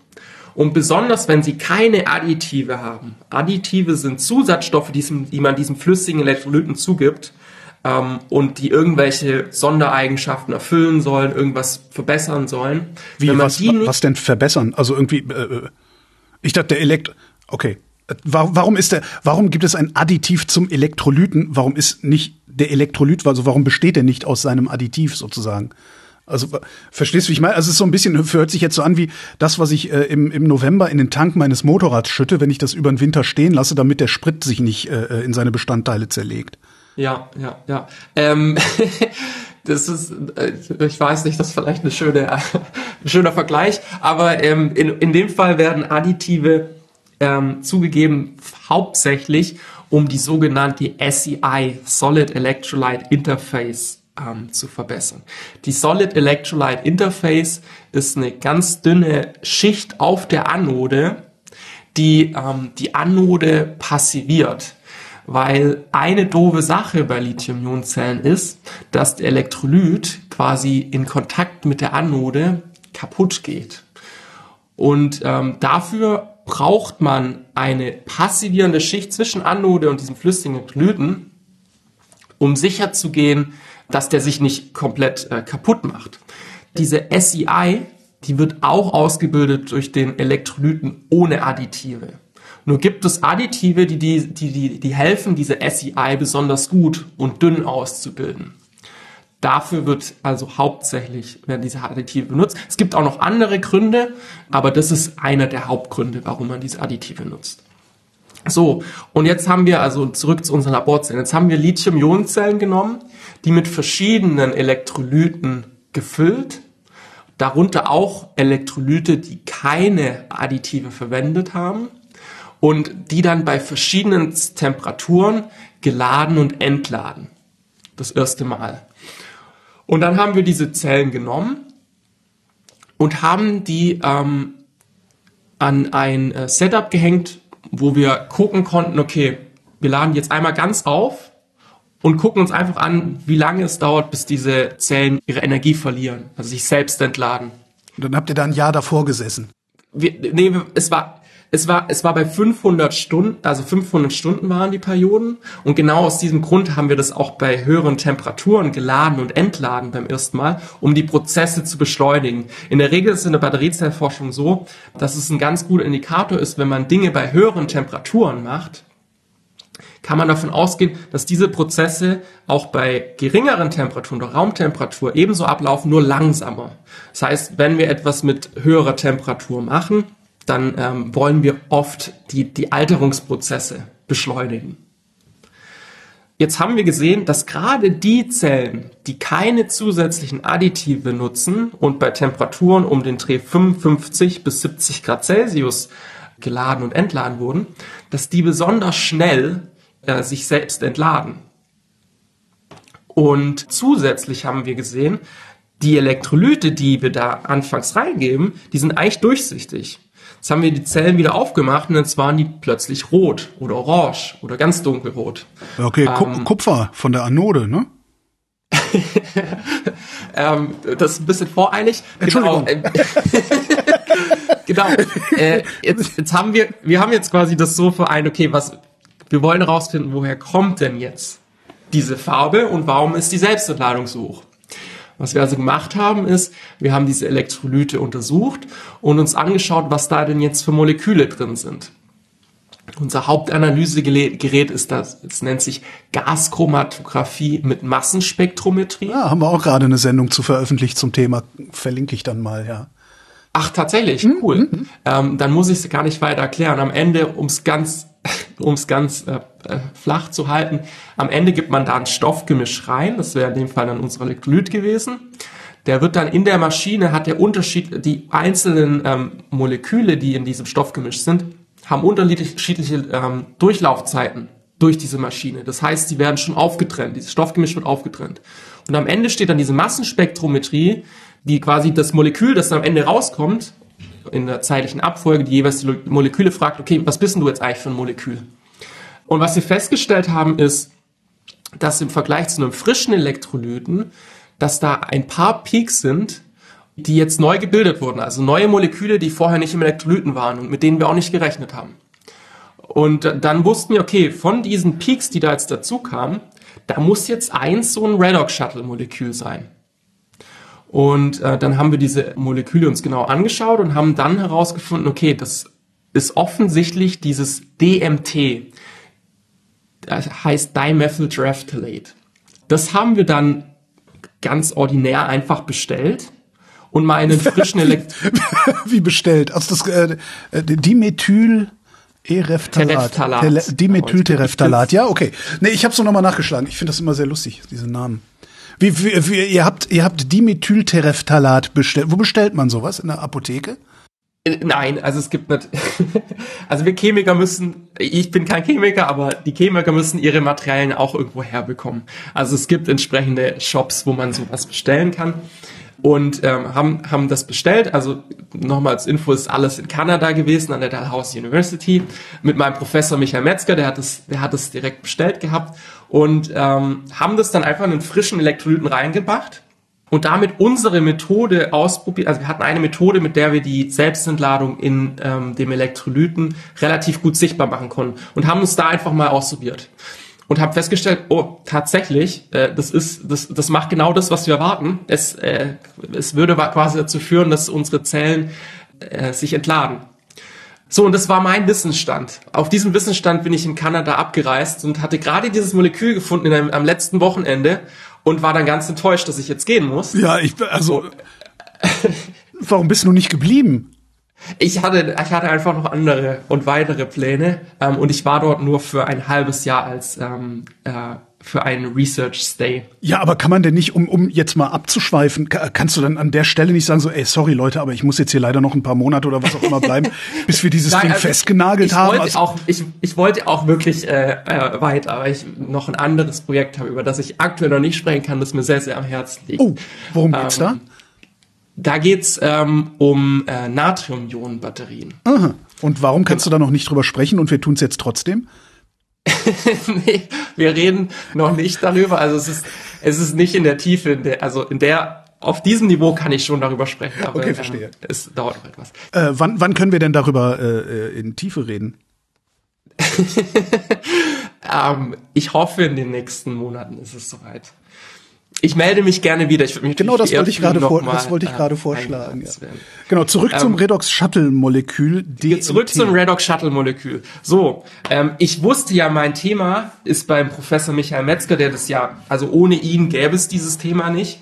Und besonders, wenn sie keine Additive haben. Additive sind Zusatzstoffe, die, man diesem flüssigen Elektrolyten zugibt ähm, und die irgendwelche Sondereigenschaften erfüllen sollen, irgendwas verbessern sollen. Wie, was, was denn verbessern? Also irgendwie, äh, äh ich dachte, der Elekt, okay. Warum ist der, warum gibt es ein Additiv zum Elektrolyten? Warum ist nicht der Elektrolyt, also warum besteht er nicht aus seinem Additiv sozusagen? Also verstehst du, wie ich meine? Also es ist so ein bisschen, hört sich jetzt so an wie das, was ich äh, im, im November in den Tank meines Motorrads schütte, wenn ich das über den Winter stehen lasse, damit der Sprit sich nicht äh, äh in seine Bestandteile zerlegt. Ja, ja, ja. Ähm, [LAUGHS] das ist, äh, ich weiß nicht, das ist vielleicht eine schöne, [LAUGHS] ein schöner Vergleich, aber ähm, in, in dem Fall werden Additive ähm, zugegeben hauptsächlich, um die sogenannte SEI, Solid Electrolyte Interface, ähm, zu verbessern. Die Solid Electrolyte Interface ist eine ganz dünne Schicht auf der Anode, die ähm, die Anode passiviert weil eine doofe Sache bei Lithium-Ionen-Zellen ist, dass der Elektrolyt quasi in Kontakt mit der Anode kaputt geht. Und ähm, dafür braucht man eine passivierende Schicht zwischen Anode und diesem flüssigen Elektrolyten, um sicher zu gehen, dass der sich nicht komplett äh, kaputt macht. Diese SEI, die wird auch ausgebildet durch den Elektrolyten ohne Additive. Nur gibt es Additive, die, die, die, die helfen, diese SEI besonders gut und dünn auszubilden. Dafür wird also hauptsächlich werden diese Additive benutzt. Es gibt auch noch andere Gründe, aber das ist einer der Hauptgründe, warum man diese Additive nutzt. So, und jetzt haben wir also zurück zu unseren Laborzellen. Jetzt haben wir Lithium-Ionen-Zellen genommen, die mit verschiedenen Elektrolyten gefüllt darunter auch Elektrolyte, die keine Additive verwendet haben und die dann bei verschiedenen Temperaturen geladen und entladen. Das erste Mal. Und dann haben wir diese Zellen genommen und haben die ähm, an ein äh, Setup gehängt, wo wir gucken konnten, okay, wir laden jetzt einmal ganz auf und gucken uns einfach an, wie lange es dauert, bis diese Zellen ihre Energie verlieren, also sich selbst entladen. Und dann habt ihr da ein Jahr davor gesessen. Wir, nee, es war, es war, es war bei 500 Stunden, also 500 Stunden waren die Perioden. Und genau aus diesem Grund haben wir das auch bei höheren Temperaturen geladen und entladen beim ersten Mal, um die Prozesse zu beschleunigen. In der Regel ist es in der Batteriezellforschung so, dass es ein ganz guter Indikator ist, wenn man Dinge bei höheren Temperaturen macht, kann man davon ausgehen, dass diese Prozesse auch bei geringeren Temperaturen oder Raumtemperatur ebenso ablaufen, nur langsamer. Das heißt, wenn wir etwas mit höherer Temperatur machen, dann ähm, wollen wir oft die, die Alterungsprozesse beschleunigen. Jetzt haben wir gesehen, dass gerade die Zellen, die keine zusätzlichen Additive nutzen und bei Temperaturen um den Dreh 55 bis 70 Grad Celsius geladen und entladen wurden, dass die besonders schnell äh, sich selbst entladen. Und zusätzlich haben wir gesehen, die Elektrolyte, die wir da anfangs reingeben, die sind eigentlich durchsichtig. Jetzt haben wir die Zellen wieder aufgemacht und jetzt waren die plötzlich rot oder orange oder ganz dunkelrot. Okay, ähm, Kupfer von der Anode, ne? [LAUGHS] ähm, das ist ein bisschen voreilig. Entschuldigung. Genau, [LAUGHS] genau. Äh, jetzt, jetzt haben wir, wir haben jetzt quasi das so vereint, okay, was, wir wollen herausfinden, woher kommt denn jetzt diese Farbe und warum ist die Selbstentladung so hoch? Was wir also gemacht haben, ist, wir haben diese Elektrolyte untersucht und uns angeschaut, was da denn jetzt für Moleküle drin sind. Unser Hauptanalysegerät ist das, es nennt sich Gaschromatographie mit Massenspektrometrie. Ja, haben wir auch gerade eine Sendung zu veröffentlicht zum Thema, verlinke ich dann mal, ja. Ach, tatsächlich, mhm. cool. Mhm. Ähm, dann muss ich es gar nicht weiter erklären. Am Ende, um es ganz, um's ganz äh, äh, flach zu halten, am Ende gibt man da ein Stoffgemisch rein. Das wäre in dem Fall dann unser Elektrolyt gewesen. Der wird dann in der Maschine, hat der Unterschied, die einzelnen ähm, Moleküle, die in diesem Stoffgemisch sind, haben unterschiedliche ähm, Durchlaufzeiten durch diese Maschine. Das heißt, die werden schon aufgetrennt. Dieses Stoffgemisch wird aufgetrennt. Und am Ende steht dann diese Massenspektrometrie, die quasi das Molekül, das am Ende rauskommt, in der zeitlichen Abfolge, die jeweils die Moleküle fragt, okay, was bist denn du jetzt eigentlich für ein Molekül? Und was wir festgestellt haben, ist, dass im Vergleich zu einem frischen Elektrolyten, dass da ein paar Peaks sind, die jetzt neu gebildet wurden, also neue Moleküle, die vorher nicht im Elektrolyten waren und mit denen wir auch nicht gerechnet haben. Und dann wussten wir, okay, von diesen Peaks, die da jetzt dazu kamen, da muss jetzt eins so ein Redox-Shuttle-Molekül sein. Und äh, dann haben wir diese Moleküle uns genau angeschaut und haben dann herausgefunden, okay, das ist offensichtlich dieses DMT, das heißt Dimethylterephthalate. Das haben wir dann ganz ordinär einfach bestellt und mal einen frischen [LAUGHS] Elekt Wie bestellt? Also das äh, Dimethyl Ereftalat. Dimethyltereftalat. Ja, okay. Nee, ich habe es nochmal nachgeschlagen. Ich finde das immer sehr lustig, diese Namen. Wie, wie, wie, ihr habt, ihr habt Dimethyltereftalat bestellt. Wo bestellt man sowas? In der Apotheke? Äh, nein, also es gibt nicht. [LAUGHS] also wir Chemiker müssen, ich bin kein Chemiker, aber die Chemiker müssen ihre Materialien auch irgendwo herbekommen. Also es gibt entsprechende Shops, wo man sowas bestellen kann und ähm, haben, haben das bestellt. Also nochmal als Info ist alles in Kanada gewesen, an der Dalhousie University, mit meinem Professor Michael Metzger, der hat das, der hat das direkt bestellt gehabt und ähm, haben das dann einfach in einen frischen Elektrolyten reingebracht und damit unsere Methode ausprobiert. Also wir hatten eine Methode, mit der wir die Selbstentladung in ähm, dem Elektrolyten relativ gut sichtbar machen konnten und haben uns da einfach mal ausprobiert und habe festgestellt, oh, tatsächlich, äh, das ist, das, das macht genau das, was wir erwarten. Es, äh, es würde quasi dazu führen, dass unsere Zellen äh, sich entladen. So, und das war mein Wissensstand. Auf diesem Wissensstand bin ich in Kanada abgereist und hatte gerade dieses Molekül gefunden in einem, am letzten Wochenende und war dann ganz enttäuscht, dass ich jetzt gehen muss. Ja, ich, also, warum bist du nicht geblieben? Ich hatte, ich hatte einfach noch andere und weitere Pläne ähm, und ich war dort nur für ein halbes Jahr als ähm, äh, für einen Research Stay. Ja, aber kann man denn nicht, um, um jetzt mal abzuschweifen, kannst du dann an der Stelle nicht sagen, so, ey, sorry Leute, aber ich muss jetzt hier leider noch ein paar Monate oder was auch immer bleiben, [LAUGHS] bis wir dieses Nein, Ding also festgenagelt ich, ich haben? Wollte also auch, ich, ich wollte auch wirklich äh, äh, weiter, aber ich noch ein anderes Projekt habe, über das ich aktuell noch nicht sprechen kann, das mir sehr, sehr am Herzen liegt. Oh, worum geht's ähm, da? Da geht's ähm, um äh, Natrium-Ionen-Batterien. Aha. Und warum kannst du da noch nicht drüber sprechen und wir tun es jetzt trotzdem? [LAUGHS] nee, wir reden noch nicht darüber. Also es ist, es ist nicht in der Tiefe, in der, also in der, auf diesem Niveau kann ich schon darüber sprechen. Aber, okay, verstehe. Ähm, es dauert noch etwas. Äh, wann, wann können wir denn darüber äh, in Tiefe reden? [LAUGHS] ähm, ich hoffe, in den nächsten Monaten ist es soweit. Ich melde mich gerne wieder. Ich mich genau, das wollte ich gerade vor, das wollte ich gerade äh, vorschlagen. Ja. Genau, zurück ähm, zum Redox Shuttle Molekül. DMT. Zurück zum Redox Shuttle Molekül. So, ähm, ich wusste ja, mein Thema ist beim Professor Michael Metzger, der das ja, also ohne ihn gäbe es dieses Thema nicht.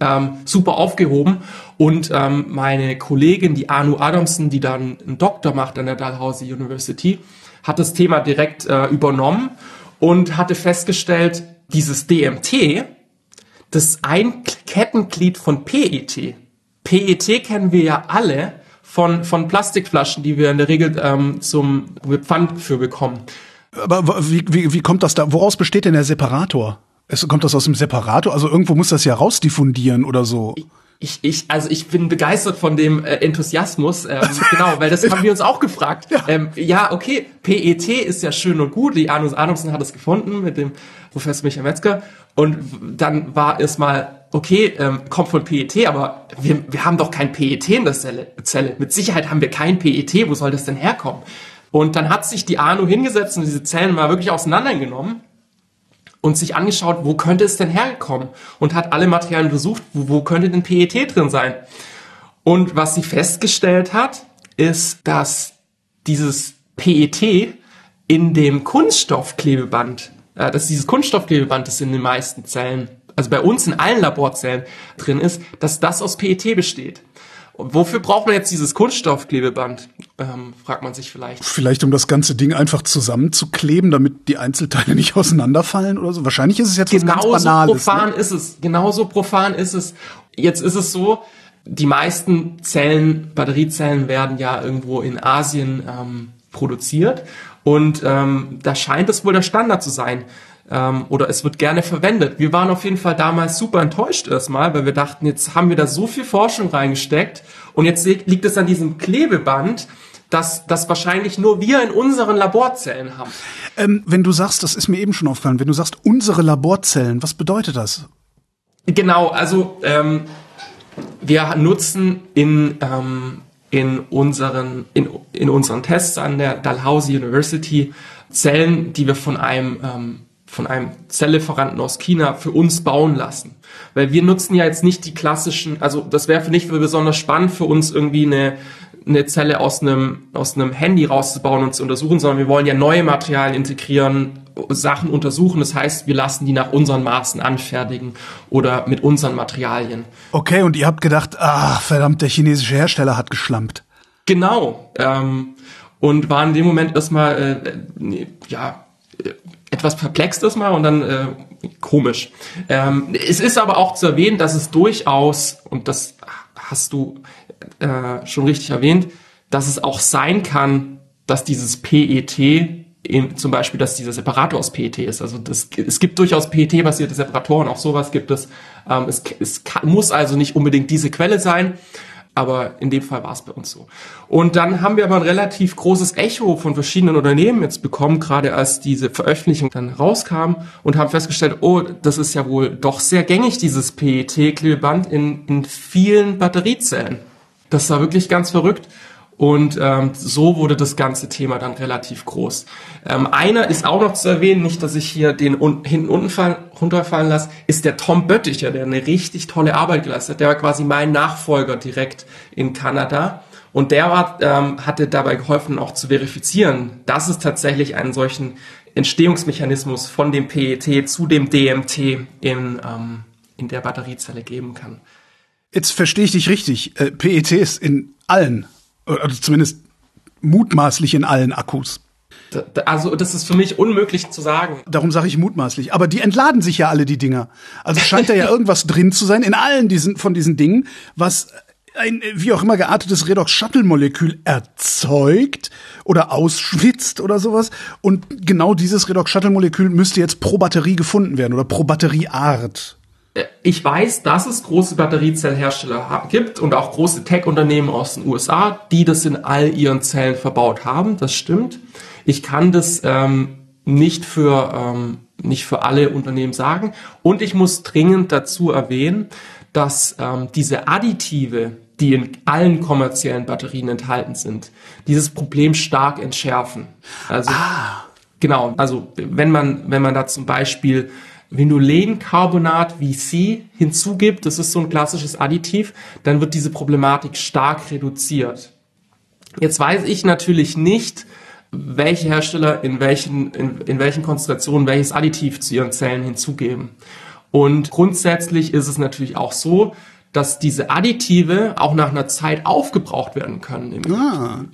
Ähm, super aufgehoben und ähm, meine Kollegin, die Anu Adamson, die dann einen Doktor macht an der Dalhousie University, hat das Thema direkt äh, übernommen und hatte festgestellt, dieses DMT, das ein Kettenglied von PET. PET kennen wir ja alle von, von Plastikflaschen, die wir in der Regel ähm, zum Pfand für bekommen. Aber wie, wie, wie kommt das da? Woraus besteht denn der Separator? Es, kommt das aus dem Separator? Also irgendwo muss das ja rausdiffundieren oder so. Ich, ich, also ich bin begeistert von dem äh, Enthusiasmus, ähm, [LAUGHS] genau, weil das haben wir uns auch gefragt. Ja. Ähm, ja, okay, PET ist ja schön und gut. Die Anus Adamson hat es gefunden mit dem Professor Michael Metzger. Und dann war erstmal, okay, ähm, kommt von PET, aber wir, wir haben doch kein PET in der Zelle, Zelle. Mit Sicherheit haben wir kein PET, wo soll das denn herkommen? Und dann hat sich die ANU hingesetzt und diese Zellen mal wirklich auseinandergenommen und sich angeschaut, wo könnte es denn herkommen? Und hat alle Materialien besucht, wo, wo könnte denn PET drin sein? Und was sie festgestellt hat, ist, dass dieses PET in dem Kunststoffklebeband äh, dass dieses Kunststoffklebeband, das in den meisten Zellen, also bei uns in allen Laborzellen drin ist, dass das aus PET besteht. Wofür braucht man jetzt dieses Kunststoffklebeband? Ähm, fragt man sich vielleicht. Vielleicht um das ganze Ding einfach zusammenzukleben, damit die Einzelteile nicht auseinanderfallen oder so. Wahrscheinlich ist es jetzt genauso was ganz Banales. Ne? profan ne? ist es. Genauso profan ist es. Jetzt ist es so, die meisten Zellen, Batteriezellen werden ja irgendwo in Asien ähm, produziert und ähm, da scheint es wohl der Standard zu sein. Ähm, oder es wird gerne verwendet. Wir waren auf jeden Fall damals super enttäuscht erstmal, weil wir dachten, jetzt haben wir da so viel Forschung reingesteckt und jetzt liegt es an diesem Klebeband, dass das wahrscheinlich nur wir in unseren Laborzellen haben. Ähm, wenn du sagst, das ist mir eben schon aufgefallen, wenn du sagst unsere Laborzellen, was bedeutet das? Genau, also ähm, wir nutzen in ähm, in unseren, in, in unseren Tests an der Dalhousie University Zellen, die wir von einem, ähm, von einem Zelllieferanten aus China für uns bauen lassen. Weil wir nutzen ja jetzt nicht die klassischen, also das wäre für nicht besonders spannend für uns irgendwie eine, eine Zelle aus einem, aus einem Handy rauszubauen und zu untersuchen, sondern wir wollen ja neue Materialien integrieren, Sachen untersuchen. Das heißt, wir lassen die nach unseren Maßen anfertigen oder mit unseren Materialien. Okay, und ihr habt gedacht, ah, verdammt, der chinesische Hersteller hat geschlampt. Genau. Ähm, und war in dem Moment erstmal, äh, ja, etwas perplex erstmal und dann äh, komisch. Ähm, es ist aber auch zu erwähnen, dass es durchaus, und das hast du äh, schon richtig erwähnt, dass es auch sein kann, dass dieses PET in, zum Beispiel, dass dieser Separator aus PET ist. Also das, es gibt durchaus PET-basierte Separatoren, auch sowas gibt es. Ähm, es es kann, muss also nicht unbedingt diese Quelle sein, aber in dem Fall war es bei uns so. Und dann haben wir aber ein relativ großes Echo von verschiedenen Unternehmen jetzt bekommen, gerade als diese Veröffentlichung dann rauskam und haben festgestellt, oh, das ist ja wohl doch sehr gängig, dieses PET-Klebeband in, in vielen Batteriezellen. Das war wirklich ganz verrückt. Und ähm, so wurde das ganze Thema dann relativ groß. Ähm, einer ist auch noch zu erwähnen, nicht, dass ich hier den un hinten unten fall, runterfallen lasse, ist der Tom Bötticher, der eine richtig tolle Arbeit geleistet hat. Der war quasi mein Nachfolger direkt in Kanada. Und der war, ähm, hatte dabei geholfen, auch zu verifizieren, dass es tatsächlich einen solchen Entstehungsmechanismus von dem PET zu dem DMT in, ähm, in der Batteriezelle geben kann. Jetzt verstehe ich dich richtig. Äh, PET ist in allen also zumindest mutmaßlich in allen Akkus. Also das ist für mich unmöglich zu sagen. Darum sage ich mutmaßlich. Aber die entladen sich ja alle die Dinger. Also scheint da ja [LAUGHS] irgendwas drin zu sein in allen diesen von diesen Dingen, was ein wie auch immer geartetes Redox-Shuttle-Molekül erzeugt oder ausschwitzt oder sowas. Und genau dieses Redox-Shuttle-Molekül müsste jetzt pro Batterie gefunden werden oder pro Batterieart. Äh, ich weiß, dass es große Batteriezellhersteller gibt und auch große Tech-Unternehmen aus den USA, die das in all ihren Zellen verbaut haben. Das stimmt. Ich kann das ähm, nicht für ähm, nicht für alle Unternehmen sagen. Und ich muss dringend dazu erwähnen, dass ähm, diese Additive, die in allen kommerziellen Batterien enthalten sind, dieses Problem stark entschärfen. Also ah. genau, also wenn man wenn man da zum Beispiel Vinylencarbonat VC hinzugibt, das ist so ein klassisches Additiv, dann wird diese Problematik stark reduziert. Jetzt weiß ich natürlich nicht, welche Hersteller in welchen, in, in welchen Konstellationen welches Additiv zu ihren Zellen hinzugeben. Und grundsätzlich ist es natürlich auch so, dass diese Additive auch nach einer Zeit aufgebraucht werden können im ah.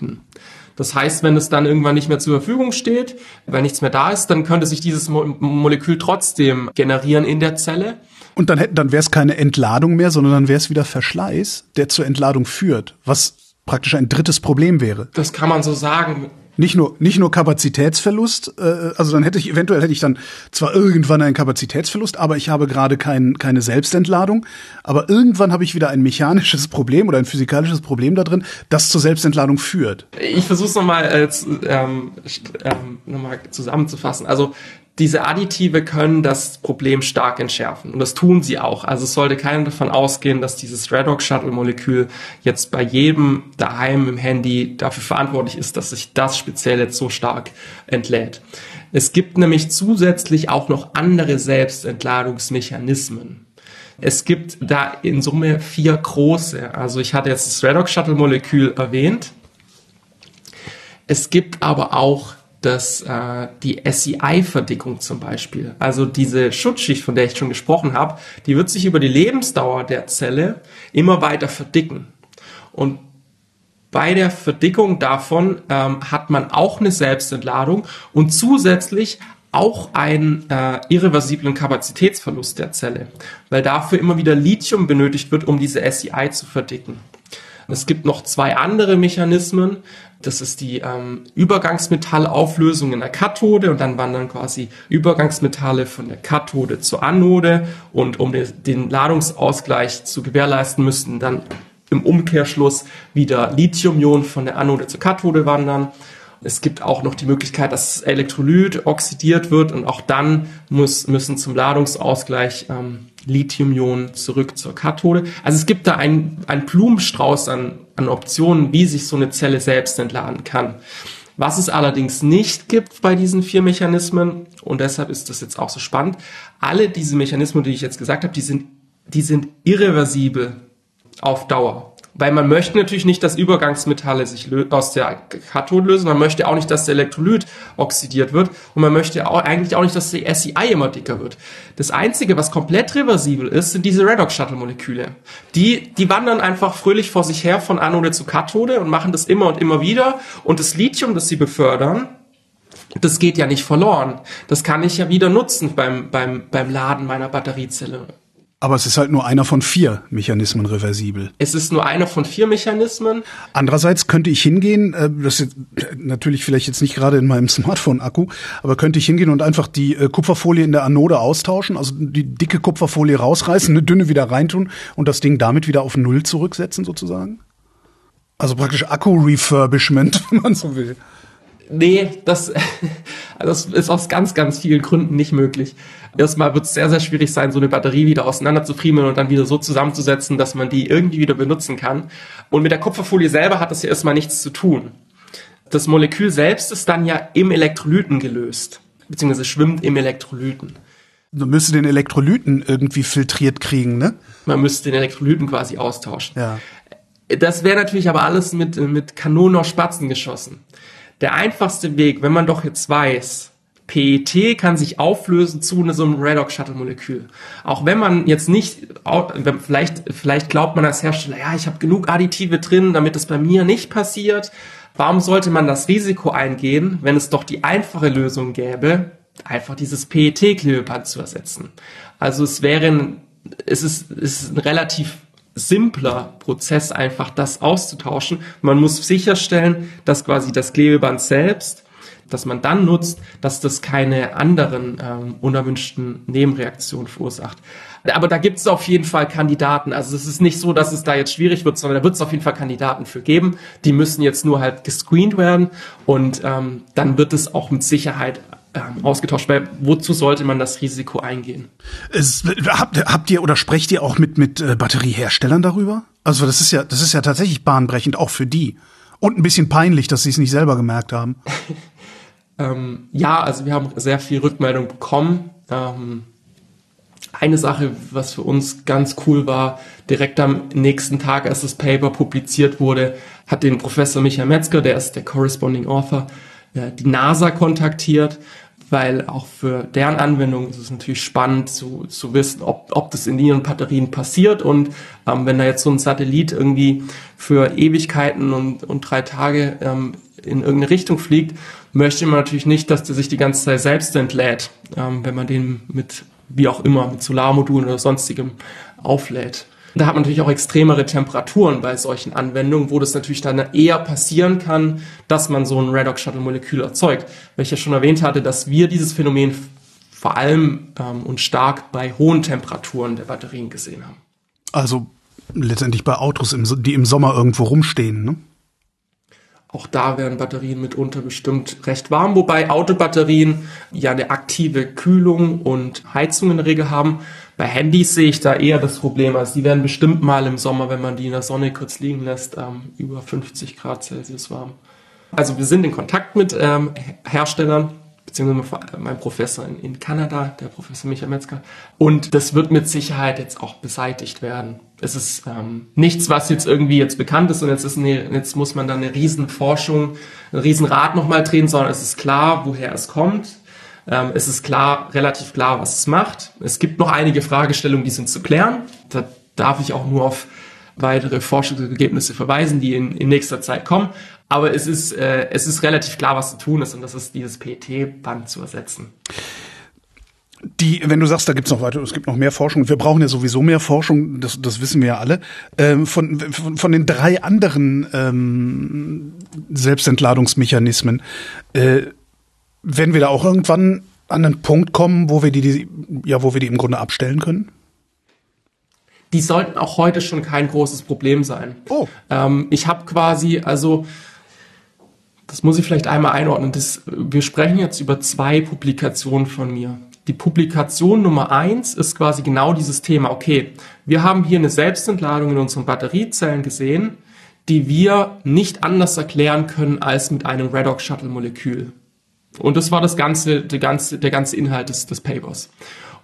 Das heißt, wenn es dann irgendwann nicht mehr zur Verfügung steht, wenn nichts mehr da ist, dann könnte sich dieses Mo Molekül trotzdem generieren in der Zelle. Und dann hätten, dann wäre es keine Entladung mehr, sondern dann wäre es wieder Verschleiß, der zur Entladung führt, was praktisch ein drittes Problem wäre. Das kann man so sagen nicht nur nicht nur Kapazitätsverlust, äh, also dann hätte ich eventuell hätte ich dann zwar irgendwann einen Kapazitätsverlust, aber ich habe gerade kein, keine Selbstentladung, aber irgendwann habe ich wieder ein mechanisches Problem oder ein physikalisches Problem da drin, das zur Selbstentladung führt. Ich versuche es nochmal äh, ähm, ähm, noch zusammenzufassen. Also diese Additive können das Problem stark entschärfen und das tun sie auch. Also es sollte keiner davon ausgehen, dass dieses Redox Shuttle Molekül jetzt bei jedem daheim im Handy dafür verantwortlich ist, dass sich das speziell jetzt so stark entlädt. Es gibt nämlich zusätzlich auch noch andere Selbstentladungsmechanismen. Es gibt da in Summe vier große. Also ich hatte jetzt das Redox Shuttle Molekül erwähnt. Es gibt aber auch dass äh, die SEI-Verdickung zum Beispiel, also diese Schutzschicht, von der ich schon gesprochen habe, die wird sich über die Lebensdauer der Zelle immer weiter verdicken. Und bei der Verdickung davon ähm, hat man auch eine Selbstentladung und zusätzlich auch einen äh, irreversiblen Kapazitätsverlust der Zelle, weil dafür immer wieder Lithium benötigt wird, um diese SEI zu verdicken. Es gibt noch zwei andere Mechanismen, das ist die ähm, Übergangsmetallauflösung in der Kathode und dann wandern quasi Übergangsmetalle von der Kathode zur Anode und um den Ladungsausgleich zu gewährleisten, müssten dann im Umkehrschluss wieder Lithium-Ionen von der Anode zur Kathode wandern. Es gibt auch noch die Möglichkeit, dass Elektrolyt oxidiert wird und auch dann muss, müssen zum Ladungsausgleich ähm, Lithium-Ionen zurück zur Kathode. Also es gibt da einen, einen Blumenstrauß an, an Optionen, wie sich so eine Zelle selbst entladen kann. Was es allerdings nicht gibt bei diesen vier Mechanismen, und deshalb ist das jetzt auch so spannend, alle diese Mechanismen, die ich jetzt gesagt habe, die sind, die sind irreversibel auf Dauer. Weil man möchte natürlich nicht, dass Übergangsmetalle sich aus der Kathode lösen. Man möchte auch nicht, dass der Elektrolyt oxidiert wird. Und man möchte auch, eigentlich auch nicht, dass die SEI immer dicker wird. Das Einzige, was komplett reversibel ist, sind diese Redox-Shuttle-Moleküle. Die, die wandern einfach fröhlich vor sich her von Anode zu Kathode und machen das immer und immer wieder. Und das Lithium, das sie befördern, das geht ja nicht verloren. Das kann ich ja wieder nutzen beim, beim, beim Laden meiner Batteriezelle. Aber es ist halt nur einer von vier Mechanismen reversibel. Es ist nur einer von vier Mechanismen. Andererseits könnte ich hingehen, äh, das ist natürlich vielleicht jetzt nicht gerade in meinem [LAUGHS] Smartphone-Akku, aber könnte ich hingehen und einfach die äh, Kupferfolie in der Anode austauschen, also die dicke Kupferfolie rausreißen, eine dünne wieder reintun und das Ding damit wieder auf Null zurücksetzen sozusagen? Also praktisch Akku-Refurbishment, [LAUGHS] wenn man so will. Nee, das, [LAUGHS] das ist aus ganz, ganz vielen Gründen nicht möglich. Erstmal wird es sehr, sehr schwierig sein, so eine Batterie wieder auseinanderzufriemeln und dann wieder so zusammenzusetzen, dass man die irgendwie wieder benutzen kann. Und mit der Kupferfolie selber hat das ja erstmal nichts zu tun. Das Molekül selbst ist dann ja im Elektrolyten gelöst, beziehungsweise schwimmt im Elektrolyten. Man müsste den Elektrolyten irgendwie filtriert kriegen, ne? Man müsste den Elektrolyten quasi austauschen. Ja. Das wäre natürlich aber alles mit, mit Kanonen auf Spatzen geschossen. Der einfachste Weg, wenn man doch jetzt weiß, PET kann sich auflösen zu so einem Redox-Shuttle-Molekül. Auch wenn man jetzt nicht, vielleicht, vielleicht glaubt man als Hersteller, ja, ich habe genug Additive drin, damit es bei mir nicht passiert. Warum sollte man das Risiko eingehen, wenn es doch die einfache Lösung gäbe, einfach dieses PET-Klebeband zu ersetzen? Also es wäre es ist, es ist ein relativ simpler Prozess, einfach das auszutauschen. Man muss sicherstellen, dass quasi das Klebeband selbst, das man dann nutzt, dass das keine anderen ähm, unerwünschten Nebenreaktionen verursacht. Aber da gibt es auf jeden Fall Kandidaten. Also es ist nicht so, dass es da jetzt schwierig wird, sondern da wird es auf jeden Fall Kandidaten für geben. Die müssen jetzt nur halt gescreent werden und ähm, dann wird es auch mit Sicherheit ähm, ausgetauscht. Weil wozu sollte man das Risiko eingehen? Es, habt, habt ihr oder sprecht ihr auch mit mit äh, Batterieherstellern darüber? Also das ist ja das ist ja tatsächlich bahnbrechend auch für die und ein bisschen peinlich, dass sie es nicht selber gemerkt haben. [LAUGHS] ähm, ja, also wir haben sehr viel Rückmeldung bekommen. Ähm, eine Sache, was für uns ganz cool war, direkt am nächsten Tag, als das Paper publiziert wurde, hat den Professor Michael Metzger, der ist der Corresponding Author, äh, die NASA kontaktiert, weil auch für deren Anwendung ist es natürlich spannend zu, zu wissen, ob, ob das in ihren Batterien passiert und ähm, wenn da jetzt so ein Satellit irgendwie für Ewigkeiten und, und drei Tage ähm, in irgendeine Richtung fliegt, möchte man natürlich nicht, dass der sich die ganze Zeit selbst entlädt, ähm, wenn man den mit wie auch immer, mit Solarmodulen oder sonstigem auflädt. Da hat man natürlich auch extremere Temperaturen bei solchen Anwendungen, wo das natürlich dann eher passieren kann, dass man so ein Redox-Shuttle-Molekül erzeugt. Weil ich ja schon erwähnt hatte, dass wir dieses Phänomen vor allem ähm, und stark bei hohen Temperaturen der Batterien gesehen haben. Also letztendlich bei Autos, die im Sommer irgendwo rumstehen, ne? Auch da werden Batterien mitunter bestimmt recht warm, wobei Autobatterien ja eine aktive Kühlung und Heizung in der Regel haben. Bei Handys sehe ich da eher das Problem. Also die werden bestimmt mal im Sommer, wenn man die in der Sonne kurz liegen lässt, ähm, über 50 Grad Celsius warm. Also wir sind in Kontakt mit ähm, Herstellern beziehungsweise mein Professor in, in Kanada, der Professor Michael Metzger. Und das wird mit Sicherheit jetzt auch beseitigt werden. Es ist ähm, nichts, was jetzt irgendwie jetzt bekannt ist und jetzt, ist eine, jetzt muss man dann eine Riesenforschung, ein Riesenrad nochmal drehen, sondern es ist klar, woher es kommt. Ähm, es ist klar, relativ klar, was es macht. Es gibt noch einige Fragestellungen, die sind zu klären. Da darf ich auch nur auf weitere Forschungsergebnisse verweisen, die in, in nächster Zeit kommen. Aber es ist, äh, es ist relativ klar, was zu tun ist und das ist dieses PET-Band zu ersetzen. Die, wenn du sagst, da gibt's noch weiter, es gibt noch mehr Forschung. Wir brauchen ja sowieso mehr Forschung, das, das wissen wir ja alle. Ähm, von, von, von den drei anderen ähm, Selbstentladungsmechanismen, äh, werden wir da auch irgendwann an einen Punkt kommen, wo wir die, die, ja, wo wir die im Grunde abstellen können? Die sollten auch heute schon kein großes Problem sein. Oh. Ähm, ich habe quasi, also das muss ich vielleicht einmal einordnen. Das, wir sprechen jetzt über zwei Publikationen von mir. Die Publikation Nummer eins ist quasi genau dieses Thema. Okay, wir haben hier eine Selbstentladung in unseren Batteriezellen gesehen, die wir nicht anders erklären können als mit einem Redox Shuttle Molekül. Und das war das ganze, der ganze, der ganze Inhalt des, des Papers.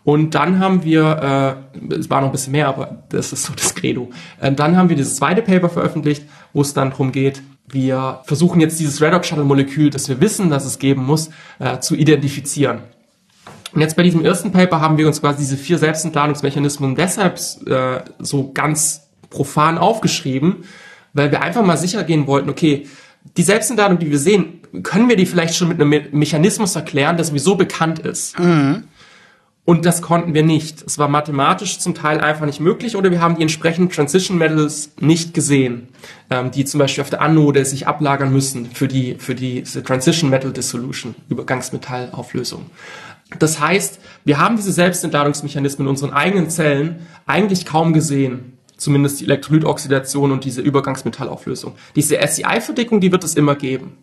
Und dann haben wir, äh, es war noch ein bisschen mehr, aber das ist so das Credo. Äh, dann haben wir dieses zweite Paper veröffentlicht, wo es dann darum geht, wir versuchen jetzt dieses Redox-Shuttle-Molekül, das wir wissen, dass es geben muss, äh, zu identifizieren. Und jetzt bei diesem ersten Paper haben wir uns quasi diese vier Selbstentladungsmechanismen deshalb äh, so ganz profan aufgeschrieben, weil wir einfach mal sicher gehen wollten, okay, die Selbstentladung, die wir sehen, können wir die vielleicht schon mit einem Me Mechanismus erklären, der sowieso bekannt ist. Mhm. Und das konnten wir nicht. Es war mathematisch zum Teil einfach nicht möglich oder wir haben die entsprechenden Transition Metals nicht gesehen, ähm, die zum Beispiel auf der Anode sich ablagern müssen für die, für die Transition Metal Dissolution, Übergangsmetallauflösung. Das heißt, wir haben diese Selbstentladungsmechanismen in unseren eigenen Zellen eigentlich kaum gesehen. Zumindest die Elektrolytoxidation und diese Übergangsmetallauflösung. Diese SEI-Verdickung, die wird es immer geben.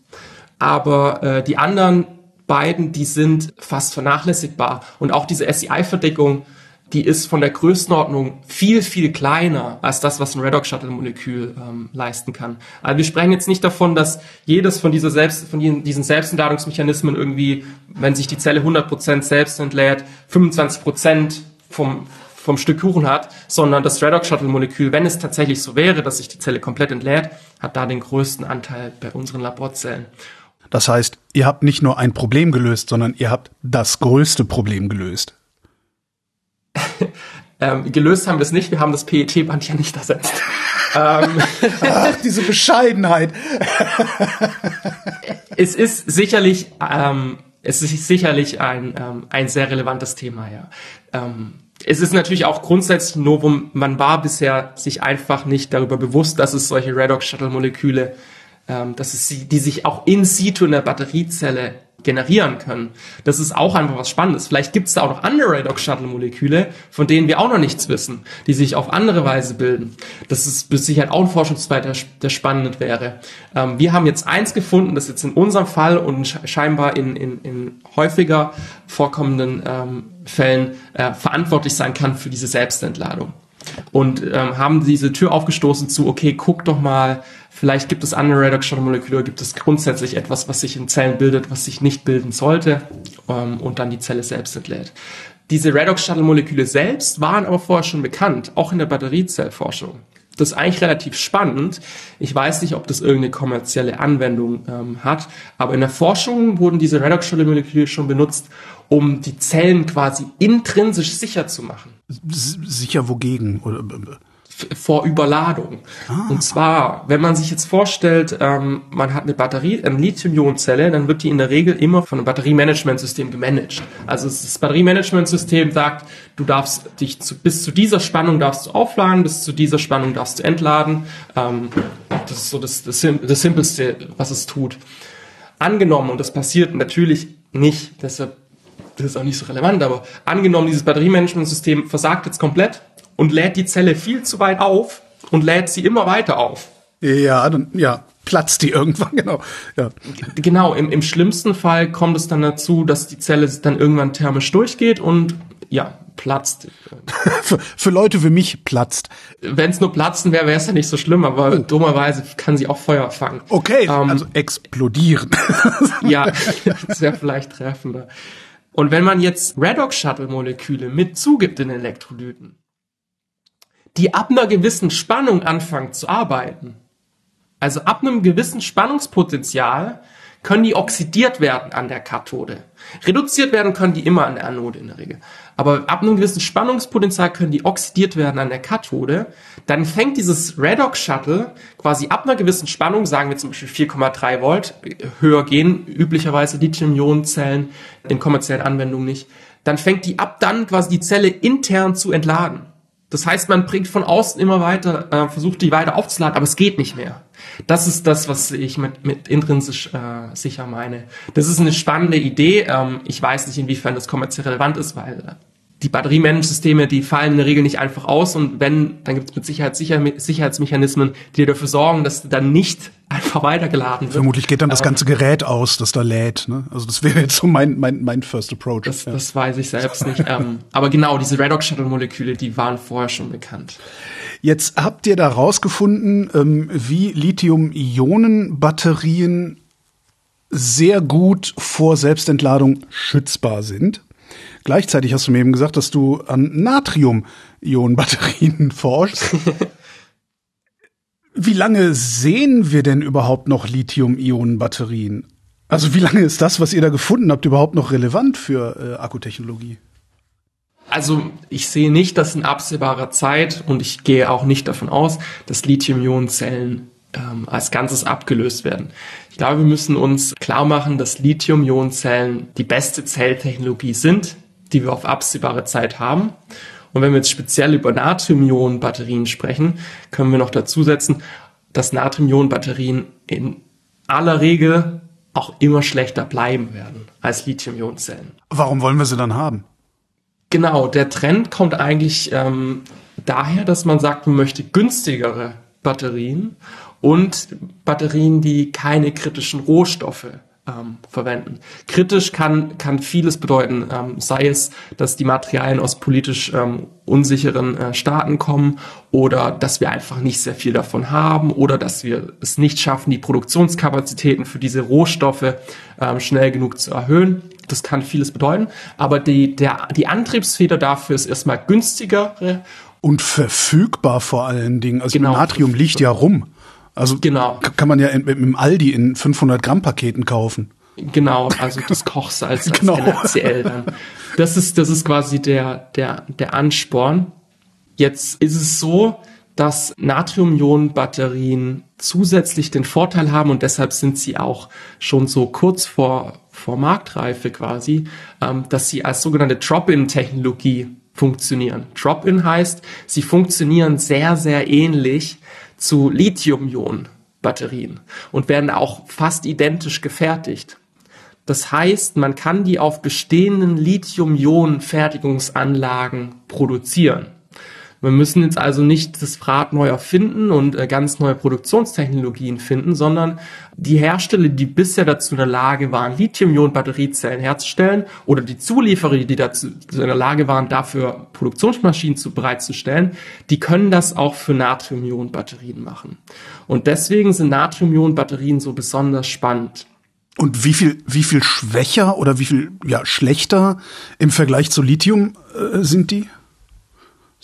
Aber äh, die anderen beiden, die sind fast vernachlässigbar. Und auch diese SEI-Verdickung, die ist von der Größenordnung viel, viel kleiner als das, was ein Redox-Shuttle-Molekül ähm, leisten kann. Also wir sprechen jetzt nicht davon, dass jedes von, dieser selbst, von diesen Selbstentladungsmechanismen irgendwie, wenn sich die Zelle 100% selbst entlädt, 25% vom, vom Stück Kuchen hat, sondern das Redox-Shuttle-Molekül, wenn es tatsächlich so wäre, dass sich die Zelle komplett entlädt, hat da den größten Anteil bei unseren Laborzellen. Das heißt, ihr habt nicht nur ein Problem gelöst, sondern ihr habt das größte Problem gelöst. [LAUGHS] Ähm, gelöst haben wir es nicht, wir haben das PET-Band ja nicht ersetzt. [LAUGHS] ähm, Ach, diese Bescheidenheit. [LAUGHS] es ist sicherlich, ähm, es ist sicherlich ein, ähm, ein sehr relevantes Thema, ja. Ähm, es ist natürlich auch grundsätzlich Novum, man war bisher sich einfach nicht darüber bewusst, dass es solche Redox-Shuttle-Moleküle, ähm, dass es sie, die sich auch in situ in der Batteriezelle generieren können. Das ist auch einfach was Spannendes. Vielleicht gibt es da auch noch andere Redox-Shuttle-Moleküle, von denen wir auch noch nichts wissen, die sich auf andere Weise bilden. Das ist bis sicher auch ein Forschungszweig, der, der spannend wäre. Ähm, wir haben jetzt eins gefunden, das jetzt in unserem Fall und scheinbar in, in, in häufiger vorkommenden ähm, Fällen äh, verantwortlich sein kann für diese Selbstentladung. Und ähm, haben diese Tür aufgestoßen zu, okay, guck doch mal, Vielleicht gibt es andere Redox-Shuttle-Moleküle, gibt es grundsätzlich etwas, was sich in Zellen bildet, was sich nicht bilden sollte ähm, und dann die Zelle selbst entlädt. Diese Redox-Shuttle-Moleküle selbst waren aber vorher schon bekannt, auch in der Batteriezellforschung. Das ist eigentlich relativ spannend. Ich weiß nicht, ob das irgendeine kommerzielle Anwendung ähm, hat, aber in der Forschung wurden diese Redox-Shuttle-Moleküle schon benutzt, um die Zellen quasi intrinsisch sicher zu machen. Sicher wogegen? Oder vor Überladung. Ah. Und zwar, wenn man sich jetzt vorstellt, ähm, man hat eine Batterie, eine Lithium-Ionen-Zelle, dann wird die in der Regel immer von einem Batteriemanagementsystem gemanagt. Also das Batteriemanagementsystem sagt, du darfst dich zu, bis zu dieser Spannung darfst du aufladen, bis zu dieser Spannung darfst du entladen. Ähm, das ist so das, das, das Simpelste, was es tut. Angenommen, und das passiert natürlich nicht, deshalb das ist auch nicht so relevant, aber angenommen, dieses Batteriemanagementsystem versagt jetzt komplett, und lädt die Zelle viel zu weit auf und lädt sie immer weiter auf. Ja, dann, ja, platzt die irgendwann, [LAUGHS] genau. Ja. Genau, im, im schlimmsten Fall kommt es dann dazu, dass die Zelle dann irgendwann thermisch durchgeht und ja, platzt. [LAUGHS] für, für Leute wie mich platzt. Wenn es nur platzen wäre, wäre es ja nicht so schlimm, aber oh. dummerweise kann sie auch Feuer fangen. Okay, ähm, also explodieren. [LAUGHS] ja, das wäre vielleicht treffender. Und wenn man jetzt Redox-Shuttle-Moleküle mit zugibt in Elektrolyten, die ab einer gewissen Spannung anfangen zu arbeiten. Also ab einem gewissen Spannungspotenzial können die oxidiert werden an der Kathode. Reduziert werden können die immer an der Anode in der Regel. Aber ab einem gewissen Spannungspotenzial können die oxidiert werden an der Kathode. Dann fängt dieses Redox Shuttle quasi ab einer gewissen Spannung, sagen wir zum Beispiel 4,3 Volt, höher gehen üblicherweise Lithium-Ionen-Zellen in kommerziellen Anwendungen nicht. Dann fängt die ab dann quasi die Zelle intern zu entladen. Das heißt, man bringt von außen immer weiter, äh, versucht die weiter aufzuladen, aber es geht nicht mehr. Das ist das, was ich mit, mit intrinsisch äh, sicher meine. Das ist eine spannende Idee. Ähm, ich weiß nicht, inwiefern das kommerziell relevant ist, weil äh, die Batteriemanagementsysteme, die fallen in der Regel nicht einfach aus und wenn, dann gibt es mit Sicherheit Sicher Sicherheitsmechanismen, die dafür sorgen, dass dann nicht [LAUGHS] einfach weitergeladen wird. Vermutlich geht dann das ganze Gerät aus, das da lädt. Ne? Also das [LAUGHS] wäre jetzt so mein, mein, mein First Approach. Das, ja. das weiß ich selbst nicht. [LAUGHS] ähm, aber genau, diese Redox-Shuttle-Moleküle, die waren vorher schon bekannt. Jetzt habt ihr da rausgefunden, ähm, wie Lithium-Ionen-Batterien sehr gut vor Selbstentladung schützbar sind. Gleichzeitig hast du mir eben gesagt, dass du an Natrium-Ionen-Batterien [LAUGHS] forschst. wie lange sehen wir denn überhaupt noch Lithium-Ionen-Batterien? Also wie lange ist das, was ihr da gefunden habt, überhaupt noch relevant für äh, Akkutechnologie? Also ich sehe nicht, dass in absehbarer Zeit und ich gehe auch nicht davon aus, dass Lithium-Ionen-Zellen ähm, als Ganzes abgelöst werden. Ich glaube, wir müssen uns klar machen, dass Lithium-Ionen-Zellen die beste Zelltechnologie sind, die wir auf absehbare Zeit haben. Und wenn wir jetzt speziell über Natrium-Ionen-Batterien sprechen, können wir noch dazu setzen, dass Natrium-Ionen-Batterien in aller Regel auch immer schlechter bleiben werden als Lithium-Ionen-Zellen. Warum wollen wir sie dann haben? Genau, der Trend kommt eigentlich ähm, daher, dass man sagt, man möchte günstigere Batterien und Batterien, die keine kritischen Rohstoffe ähm, verwenden. Kritisch kann, kann vieles bedeuten, ähm, sei es, dass die Materialien aus politisch ähm, unsicheren äh, Staaten kommen oder dass wir einfach nicht sehr viel davon haben oder dass wir es nicht schaffen, die Produktionskapazitäten für diese Rohstoffe ähm, schnell genug zu erhöhen. Das kann vieles bedeuten, aber die, der, die Antriebsfeder dafür ist erstmal günstigere und verfügbar vor allen Dingen. Also genau. Natrium liegt ja rum. Also genau. kann man ja in, im Aldi in 500 Gramm Paketen kaufen. Genau, [LAUGHS] also das Kochsalz als genau. NaCl dann. Das ist, das ist quasi der, der, der Ansporn. Jetzt ist es so, dass Natrium-Ionen-Batterien zusätzlich den Vorteil haben und deshalb sind sie auch schon so kurz vor, vor Marktreife quasi, ähm, dass sie als sogenannte Drop-in-Technologie funktionieren. Drop-in heißt, sie funktionieren sehr, sehr ähnlich zu Lithium-Ionen-Batterien und werden auch fast identisch gefertigt. Das heißt, man kann die auf bestehenden Lithium-Ionen-Fertigungsanlagen produzieren. Wir müssen jetzt also nicht das Rad neu erfinden und äh, ganz neue Produktionstechnologien finden, sondern die Hersteller, die bisher dazu in der Lage waren, Lithium-Ionen-Batteriezellen herzustellen oder die Zulieferer, die dazu in der Lage waren, dafür Produktionsmaschinen zu, bereitzustellen, die können das auch für Natrium-Ionen-Batterien machen. Und deswegen sind Natrium-Ionen-Batterien so besonders spannend. Und wie viel, wie viel schwächer oder wie viel ja, schlechter im Vergleich zu Lithium äh, sind die?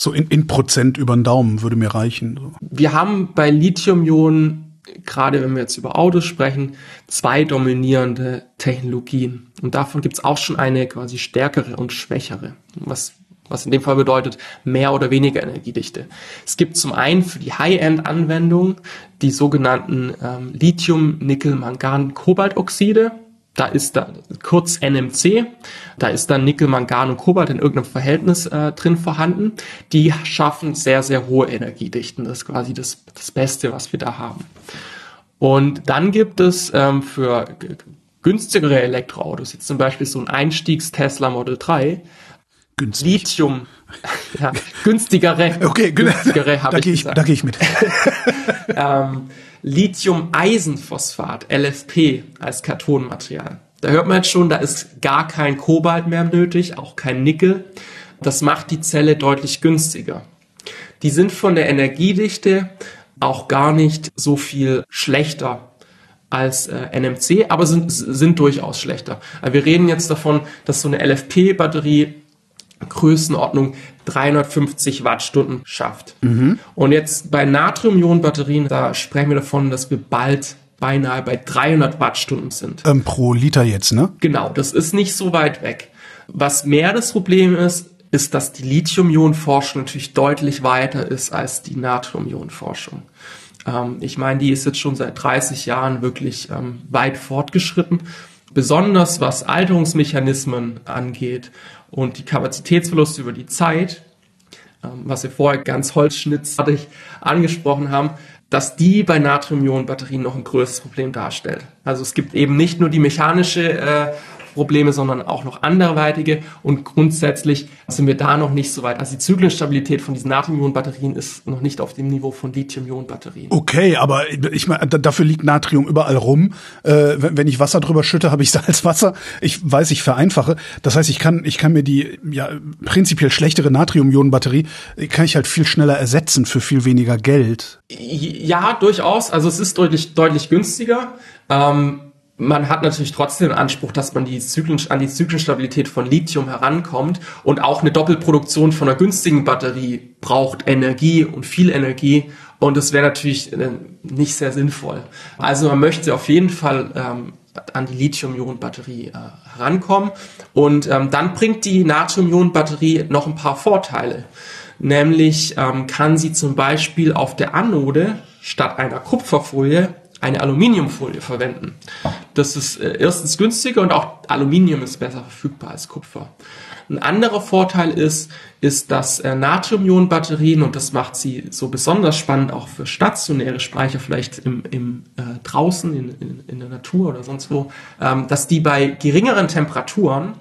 So in, in Prozent über den Daumen würde mir reichen. So. Wir haben bei Lithium-Ionen, gerade wenn wir jetzt über Autos sprechen, zwei dominierende Technologien. Und davon gibt es auch schon eine quasi stärkere und schwächere. Was was in dem Fall bedeutet mehr oder weniger Energiedichte. Es gibt zum einen für die High-End-Anwendung die sogenannten ähm, Lithium-Nickel-Mangan-Kobaltoxide da ist da kurz NMC, da ist dann Nickel, Mangan und Kobalt in irgendeinem Verhältnis äh, drin vorhanden. Die schaffen sehr, sehr hohe Energiedichten. Das ist quasi das, das Beste, was wir da haben. Und dann gibt es ähm, für günstigere Elektroautos, jetzt zum Beispiel so ein Einstiegs-Tesla Model 3, Günstig. Lithium, [LAUGHS] ja, günstigere, okay, günstigere habe ich ich, gesagt. Da gehe ich mit. [LAUGHS] ähm, Lithium-Eisenphosphat, LFP, als Kathodenmaterial. Da hört man jetzt schon, da ist gar kein Kobalt mehr nötig, auch kein Nickel. Das macht die Zelle deutlich günstiger. Die sind von der Energiedichte auch gar nicht so viel schlechter als äh, NMC, aber sind, sind durchaus schlechter. Wir reden jetzt davon, dass so eine LFP-Batterie Größenordnung 350 Wattstunden schafft. Mhm. Und jetzt bei Natrium-Ionen-Batterien, da sprechen wir davon, dass wir bald beinahe bei 300 Wattstunden sind. Ähm, pro Liter jetzt, ne? Genau, das ist nicht so weit weg. Was mehr das Problem ist, ist, dass die Lithium-Ionen-Forschung natürlich deutlich weiter ist als die Natrium-Ionen-Forschung. Ähm, ich meine, die ist jetzt schon seit 30 Jahren wirklich ähm, weit fortgeschritten. Besonders was Alterungsmechanismen angeht und die Kapazitätsverluste über die Zeit, ähm, was wir vorher ganz holzschnittartig angesprochen haben, dass die bei Natrium-Ionen-Batterien noch ein größeres Problem darstellt. Also es gibt eben nicht nur die mechanische äh, Probleme, sondern auch noch anderweitige. Und grundsätzlich sind wir da noch nicht so weit. Also die Zyklenstabilität von diesen Natrium-Ionen-Batterien ist noch nicht auf dem Niveau von Lithium-Ionen-Batterien. Okay, aber ich meine, dafür liegt Natrium überall rum. Äh, wenn ich Wasser drüber schütte, habe ich Salzwasser. [LAUGHS] Ich weiß, ich vereinfache. Das heißt, ich kann, ich kann mir die ja prinzipiell schlechtere Natrium-Ionen-Batterie kann ich halt viel schneller ersetzen für viel weniger Geld. Ja, durchaus. Also es ist deutlich, deutlich günstiger. Ähm, man hat natürlich trotzdem den Anspruch, dass man die Zyklen, an die Zyklenstabilität von Lithium herankommt und auch eine Doppelproduktion von einer günstigen Batterie braucht Energie und viel Energie und das wäre natürlich äh, nicht sehr sinnvoll. Also man möchte auf jeden Fall ähm, an die Lithium-Ionen-Batterie äh, herankommen und ähm, dann bringt die Natrium-Ionen-Batterie noch ein paar Vorteile. Nämlich ähm, kann sie zum Beispiel auf der Anode statt einer Kupferfolie eine Aluminiumfolie verwenden. Das ist äh, erstens günstiger und auch Aluminium ist besser verfügbar als Kupfer. Ein anderer Vorteil ist, ist, dass äh, Natrium-Ionen-Batterien, und das macht sie so besonders spannend auch für stationäre Speicher, vielleicht im, im äh, draußen in, in, in der Natur oder sonst wo, ähm, dass die bei geringeren Temperaturen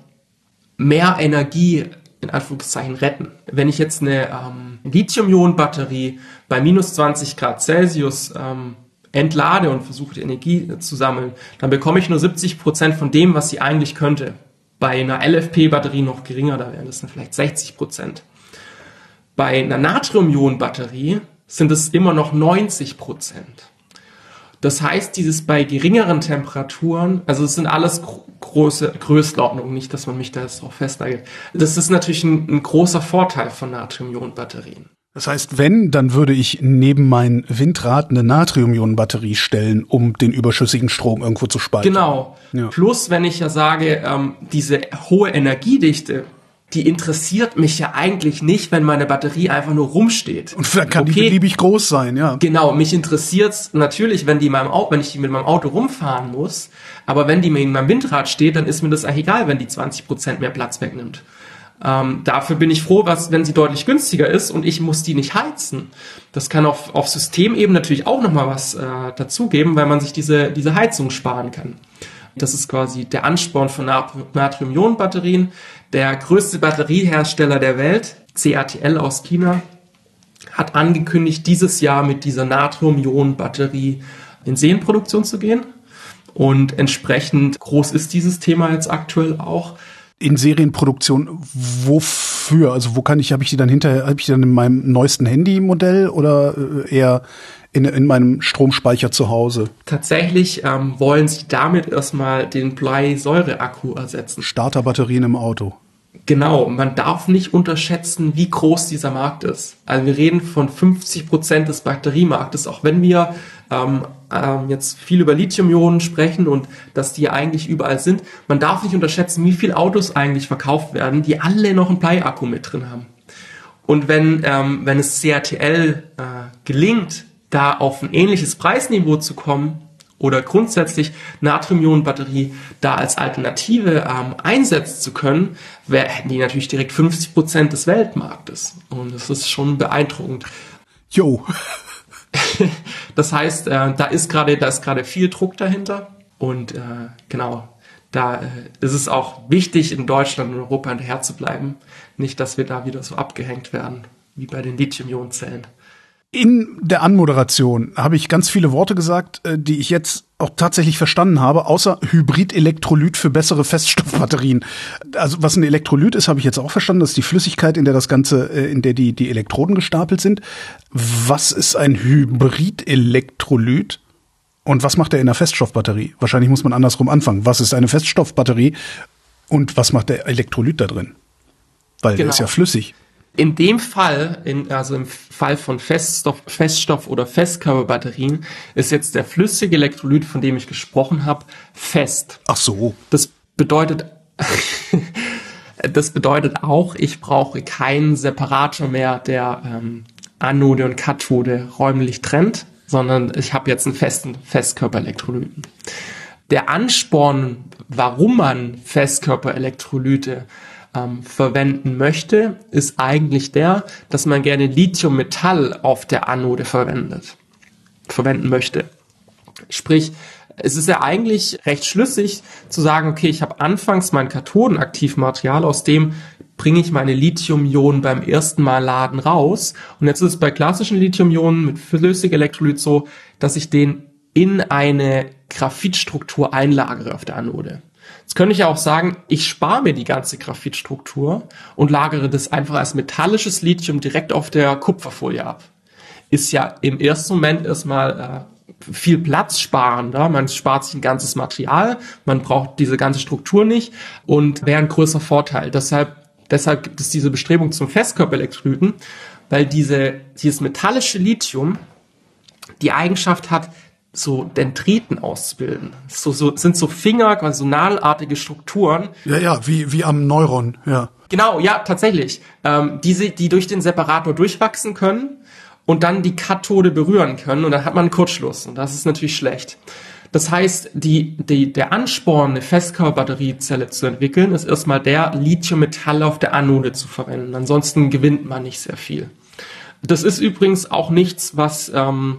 mehr Energie in Anführungszeichen retten. Wenn ich jetzt eine ähm, Lithium-Ionen-Batterie bei minus 20 Grad Celsius ähm, entlade und versuche die Energie zu sammeln, dann bekomme ich nur 70 Prozent von dem, was sie eigentlich könnte. Bei einer LFP-Batterie noch geringer, da wären das dann vielleicht 60 Prozent. Bei einer Natrium-Ionen-Batterie sind es immer noch 90 Prozent. Das heißt, dieses bei geringeren Temperaturen, also es sind alles große Größenordnungen, nicht, dass man mich da jetzt drauf festlegt. Das ist natürlich ein, ein großer Vorteil von Natrium-Ionen-Batterien. Das heißt, wenn, dann würde ich neben mein Windrad eine Natrium-Ionen-Batterie stellen, um den überschüssigen Strom irgendwo zu speichern. Genau. Ja. Plus, wenn ich ja sage, ähm, diese hohe Energiedichte, die interessiert mich ja eigentlich nicht, wenn meine Batterie einfach nur rumsteht. Und dann kann okay. die beliebig groß sein, ja. Genau, mich interessiert's natürlich, wenn die in meinem Auto, wenn ich die mit meinem Auto rumfahren muss, aber wenn die mir in meinem Windrad steht, dann ist mir das eigentlich egal, wenn die 20 Prozent mehr Platz wegnimmt. Ähm, dafür bin ich froh, was, wenn sie deutlich günstiger ist und ich muss die nicht heizen. Das kann auf, auf Systemebene natürlich auch nochmal was äh, dazugeben, weil man sich diese, diese Heizung sparen kann. Das ist quasi der Ansporn von Natrium-Ionen-Batterien. Der größte Batteriehersteller der Welt, CATL aus China, hat angekündigt, dieses Jahr mit dieser Natrium-Ionen-Batterie in Serienproduktion zu gehen. Und entsprechend groß ist dieses Thema jetzt aktuell auch in Serienproduktion wofür? Also wo kann ich, habe ich die dann hinterher, habe ich die dann in meinem neuesten Handy-Modell oder äh, eher in, in meinem Stromspeicher zu Hause? Tatsächlich ähm, wollen sie damit erstmal den Bleisäure-Akku ersetzen. Starterbatterien im Auto. Genau, man darf nicht unterschätzen, wie groß dieser Markt ist. Also wir reden von 50 Prozent des Batteriemarktes, auch wenn wir ähm, ähm, jetzt viel über Lithium-Ionen sprechen und dass die eigentlich überall sind. Man darf nicht unterschätzen, wie viele Autos eigentlich verkauft werden, die alle noch einen Bleiakku mit drin haben. Und wenn, ähm, wenn es CATL äh, gelingt, da auf ein ähnliches Preisniveau zu kommen oder grundsätzlich Natrium-Ionen-Batterie da als Alternative ähm, einsetzen zu können, wär, hätten die natürlich direkt 50 Prozent des Weltmarktes. Und das ist schon beeindruckend. Jo. [LAUGHS] das heißt, äh, da ist gerade, da ist gerade viel Druck dahinter und äh, genau, da äh, ist es auch wichtig, in Deutschland und Europa hinterher zu bleiben. Nicht, dass wir da wieder so abgehängt werden, wie bei den Lithium-Ionen-Zellen. In der Anmoderation habe ich ganz viele Worte gesagt, äh, die ich jetzt auch tatsächlich verstanden habe, außer Hybrid-Elektrolyt für bessere Feststoffbatterien. Also was ein Elektrolyt ist, habe ich jetzt auch verstanden. Das ist die Flüssigkeit, in der das Ganze, äh, in der die, die Elektroden gestapelt sind. Was ist ein Hybrid-Elektrolyt? Und was macht er in einer Feststoffbatterie? Wahrscheinlich muss man andersrum anfangen. Was ist eine Feststoffbatterie? Und was macht der Elektrolyt da drin? Weil genau. der ist ja flüssig. In dem Fall, in, also im Fall von Feststoff, Feststoff oder Festkörperbatterien, ist jetzt der flüssige Elektrolyt, von dem ich gesprochen habe, fest. Ach so. Das bedeutet, [LAUGHS] das bedeutet auch, ich brauche keinen Separator mehr, der ähm, Anode und Kathode räumlich trennt, sondern ich habe jetzt einen festen Festkörperelektrolyten. Der Ansporn, warum man Festkörperelektrolyte ähm, verwenden möchte, ist eigentlich der, dass man gerne Lithiummetall auf der Anode verwendet, verwenden möchte. Sprich, es ist ja eigentlich recht schlüssig zu sagen, okay, ich habe anfangs mein Kathodenaktivmaterial, aus dem bringe ich meine Lithium-Ionen beim ersten Mal laden raus. Und jetzt ist es bei klassischen Lithium-Ionen mit flüssigem Elektrolyt so, dass ich den in eine Graphitstruktur einlagere auf der Anode. Jetzt könnte ich ja auch sagen, ich spare mir die ganze Graphitstruktur und lagere das einfach als metallisches Lithium direkt auf der Kupferfolie ab. Ist ja im ersten Moment erstmal äh, viel Platz sparender. Man spart sich ein ganzes Material, man braucht diese ganze Struktur nicht und wäre ein größer Vorteil. Deshalb, deshalb gibt es diese Bestrebung zum Festkörperelektrolyten, weil diese, dieses metallische Lithium die Eigenschaft hat, so Dendriten auszubilden. So, so, sind so Finger, quasi so nadelartige Strukturen. Ja, ja, wie, wie am Neuron, ja. Genau, ja, tatsächlich. Ähm, diese, die durch den Separator durchwachsen können und dann die Kathode berühren können und dann hat man einen Kurzschluss und das ist natürlich schlecht. Das heißt, die, die, der Ansporn, eine Festkörperbatteriezelle zu entwickeln, ist erstmal der, Lithiummetall auf der Anode zu verwenden. Ansonsten gewinnt man nicht sehr viel. Das ist übrigens auch nichts, was ähm,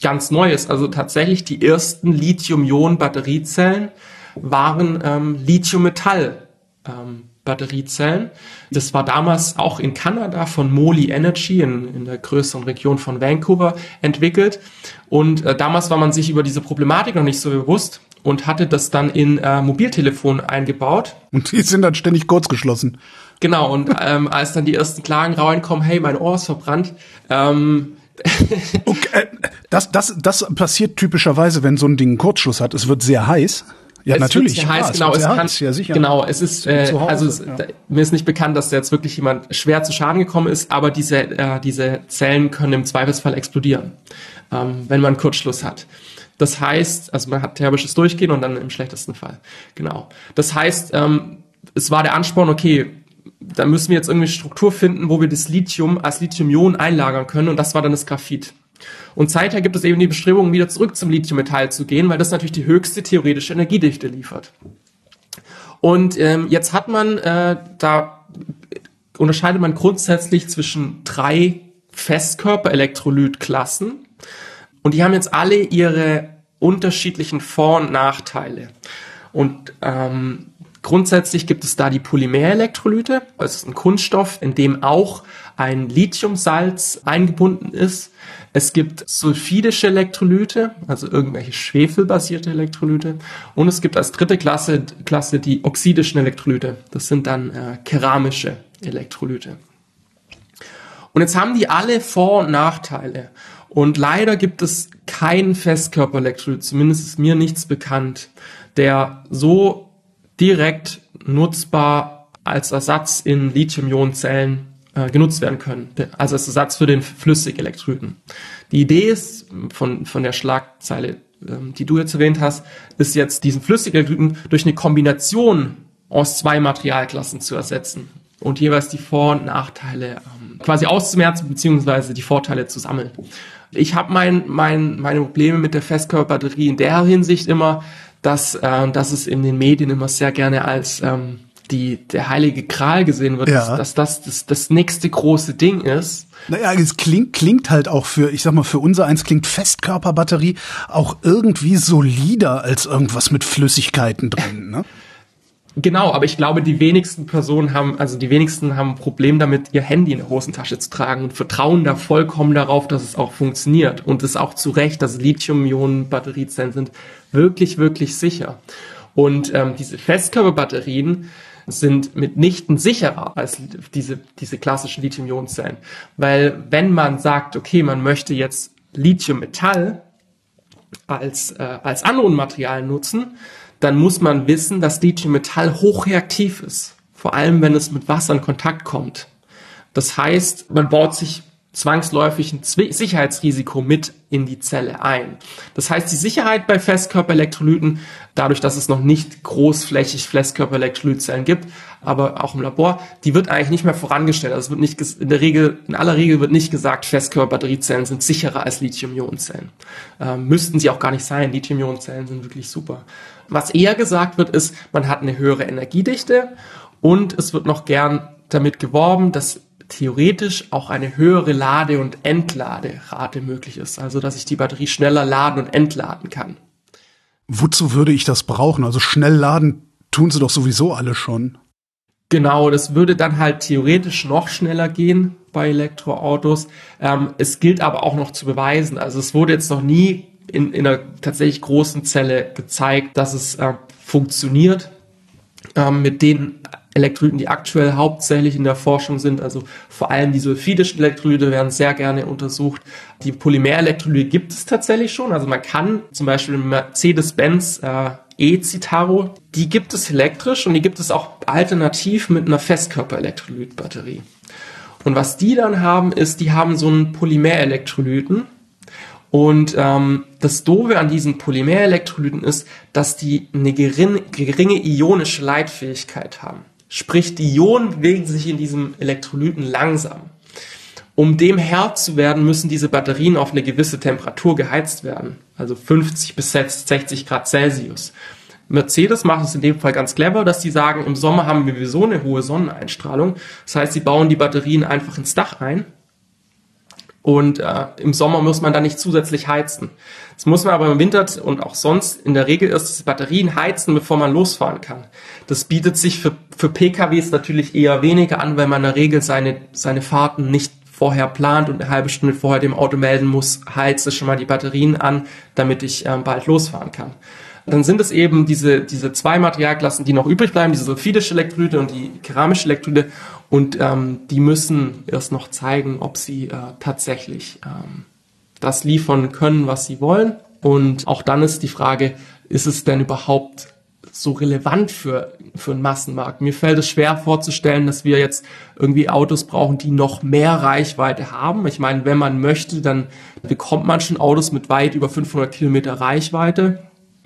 ganz Neues. Also tatsächlich die ersten Lithium-Ionen-Batteriezellen waren ähm, Lithium-Metall. Ähm, Batteriezellen. Das war damals auch in Kanada von Moly Energy in, in der größeren Region von Vancouver entwickelt. Und äh, damals war man sich über diese Problematik noch nicht so bewusst und hatte das dann in äh, Mobiltelefon eingebaut. Und die sind dann ständig kurzgeschlossen. Genau, und ähm, als dann die ersten Klagen reinkommen, hey, mein Ohr ist verbrannt, ähm, [LAUGHS] okay, äh, das, das, das passiert typischerweise, wenn so ein Ding einen Kurzschluss hat. Es wird sehr heiß. Ja, es natürlich. Sehr heiß, genau, es, kann, ja, sicher. genau, es ist, äh, Hause, also es, ja. mir ist nicht bekannt, dass jetzt wirklich jemand schwer zu Schaden gekommen ist, aber diese, äh, diese Zellen können im Zweifelsfall explodieren, ähm, wenn man einen Kurzschluss hat. Das heißt, also man hat thermisches Durchgehen und dann im schlechtesten Fall. Genau. Das heißt, ähm, es war der Ansporn, okay, da müssen wir jetzt irgendwie Struktur finden, wo wir das Lithium als Lithium-Ionen einlagern können und das war dann das Graphit. Und seither gibt es eben die Bestrebungen, wieder zurück zum Lithiummetall zu gehen, weil das natürlich die höchste theoretische Energiedichte liefert. Und ähm, jetzt hat man, äh, da unterscheidet man grundsätzlich zwischen drei Festkörper-Elektrolytklassen. Und die haben jetzt alle ihre unterschiedlichen Vor- und Nachteile. Und ähm, grundsätzlich gibt es da die Polymerelektrolyte. Das ist ein Kunststoff, in dem auch ein Lithiumsalz eingebunden ist. Es gibt sulfidische Elektrolyte, also irgendwelche schwefelbasierte Elektrolyte. Und es gibt als dritte Klasse, Klasse die oxidischen Elektrolyte. Das sind dann äh, keramische Elektrolyte. Und jetzt haben die alle Vor- und Nachteile. Und leider gibt es keinen Festkörperelektrolyt, zumindest ist mir nichts bekannt, der so direkt nutzbar als Ersatz in Lithium-Ionen-Zellen äh, genutzt werden können, also als Ersatz für den Flüssigelektrolyten. Die Idee ist von, von der Schlagzeile, ähm, die du jetzt erwähnt hast, ist jetzt diesen Flüssigelektrolyten durch eine Kombination aus zwei Materialklassen zu ersetzen und jeweils die Vor- und Nachteile ähm, quasi auszumerzen beziehungsweise die Vorteile zu sammeln. Ich habe mein, mein, meine Probleme mit der Festkörperbatterie in der Hinsicht immer, dass, äh, dass es in den Medien immer sehr gerne als ähm, die, der heilige Kral gesehen wird, ja. dass, dass das, das das nächste große Ding ist. Naja, es klingt, klingt halt auch für, ich sag mal, für unser eins klingt Festkörperbatterie auch irgendwie solider als irgendwas mit Flüssigkeiten drin, ne? Genau, aber ich glaube, die wenigsten Personen haben, also die wenigsten haben ein Problem damit, ihr Handy in der Hosentasche zu tragen und vertrauen da vollkommen darauf, dass es auch funktioniert. Und es auch zu Recht, dass Lithium-Ionen-Batteriezellen sind wirklich, wirklich sicher. Und ähm, diese Festkörperbatterien sind mitnichten sicherer als diese, diese klassischen Lithium-Ionen-Zellen. Weil wenn man sagt, okay, man möchte jetzt Lithium-Metall als, äh, als Anodmaterial nutzen, dann muss man wissen, dass Lithium-Metall hochreaktiv ist. Vor allem, wenn es mit Wasser in Kontakt kommt. Das heißt, man baut sich zwangsläufig ein Sicherheitsrisiko mit in die Zelle ein. Das heißt, die Sicherheit bei Festkörperelektrolyten, dadurch, dass es noch nicht großflächig Festkörperelektrolytzellen gibt, aber auch im Labor, die wird eigentlich nicht mehr vorangestellt. Also es wird nicht in der Regel, in aller Regel wird nicht gesagt, Festkörperbatteriezellen sind sicherer als Lithium-Ionen-Zellen. Ähm, müssten sie auch gar nicht sein. Lithium-Ionen-Zellen sind wirklich super. Was eher gesagt wird, ist, man hat eine höhere Energiedichte und es wird noch gern damit geworben, dass theoretisch auch eine höhere Lade- und Entladerate möglich ist. Also, dass ich die Batterie schneller laden und entladen kann. Wozu würde ich das brauchen? Also schnell laden tun sie doch sowieso alle schon. Genau, das würde dann halt theoretisch noch schneller gehen bei Elektroautos. Ähm, es gilt aber auch noch zu beweisen. Also es wurde jetzt noch nie in, in einer tatsächlich großen Zelle gezeigt, dass es äh, funktioniert ähm, mit den Elektrolyten, die aktuell hauptsächlich in der Forschung sind. Also vor allem die sulfidischen Elektrolyte werden sehr gerne untersucht. Die Polymerelektrolyte gibt es tatsächlich schon. Also man kann zum Beispiel Mercedes-Benz äh, E-Citaro, die gibt es elektrisch und die gibt es auch alternativ mit einer Festkörperelektrolytbatterie. Und was die dann haben, ist, die haben so einen Polymerelektrolyten, und ähm, das Doofe an diesen Polymerelektrolyten ist, dass die eine geringe, geringe ionische Leitfähigkeit haben. Sprich, die Ionen bewegen sich in diesem Elektrolyten langsam. Um dem Herr zu werden, müssen diese Batterien auf eine gewisse Temperatur geheizt werden. Also 50 bis 60 Grad Celsius. Mercedes macht es in dem Fall ganz clever, dass sie sagen, im Sommer haben wir sowieso eine hohe Sonneneinstrahlung. Das heißt, sie bauen die Batterien einfach ins Dach ein und äh, im Sommer muss man da nicht zusätzlich heizen. Das muss man aber im Winter und auch sonst in der Regel erst die Batterien heizen, bevor man losfahren kann. Das bietet sich für, für PKWs natürlich eher weniger an, weil man in der Regel seine, seine Fahrten nicht vorher plant und eine halbe Stunde vorher dem Auto melden muss, heize schon mal die Batterien an, damit ich äh, bald losfahren kann. Dann sind es eben diese, diese zwei Materialklassen, die noch übrig bleiben, diese sulfidische Elektrolyte und die keramische Elektrolyte. Und ähm, die müssen erst noch zeigen, ob sie äh, tatsächlich ähm, das liefern können, was sie wollen. Und auch dann ist die Frage, ist es denn überhaupt so relevant für, für einen Massenmarkt? Mir fällt es schwer vorzustellen, dass wir jetzt irgendwie Autos brauchen, die noch mehr Reichweite haben. Ich meine, wenn man möchte, dann bekommt man schon Autos mit weit über 500 Kilometer Reichweite.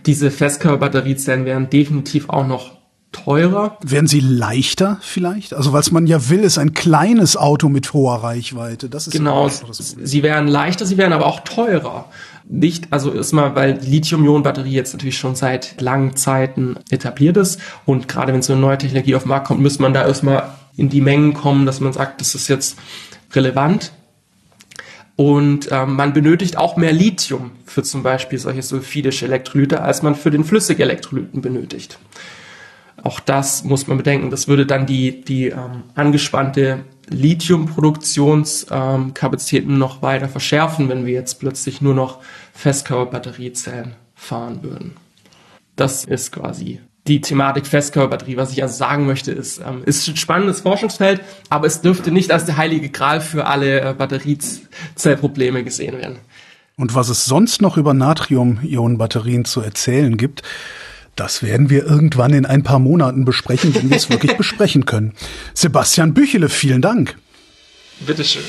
Diese Festkörperbatteriezellen wären definitiv auch noch teurer. Werden sie leichter vielleicht? Also was man ja will, ist ein kleines Auto mit hoher Reichweite. Das ist genau. Sie werden leichter, sie werden aber auch teurer. Nicht, also erstmal, weil die Lithium-Ionen-Batterie jetzt natürlich schon seit langen Zeiten etabliert ist und gerade wenn so eine neue Technologie auf den Markt kommt, müsste man da erstmal in die Mengen kommen, dass man sagt, das ist jetzt relevant. Und ähm, man benötigt auch mehr Lithium für zum Beispiel solche sulfidische Elektrolyte, als man für den flüssige Elektrolyten benötigt. Auch das muss man bedenken. Das würde dann die, die ähm, angespannte Lithiumproduktionskapazitäten ähm, noch weiter verschärfen, wenn wir jetzt plötzlich nur noch Festkörperbatteriezellen fahren würden. Das ist quasi die Thematik Festkörperbatterie. Was ich also sagen möchte, ist, ähm, ist ein spannendes Forschungsfeld, aber es dürfte nicht als der heilige Gral für alle äh, Batteriezellprobleme gesehen werden. Und was es sonst noch über Natrium-Ionen-Batterien zu erzählen gibt, das werden wir irgendwann in ein paar Monaten besprechen, wenn wir es wirklich [LAUGHS] besprechen können. Sebastian Büchele, vielen Dank. Bitteschön.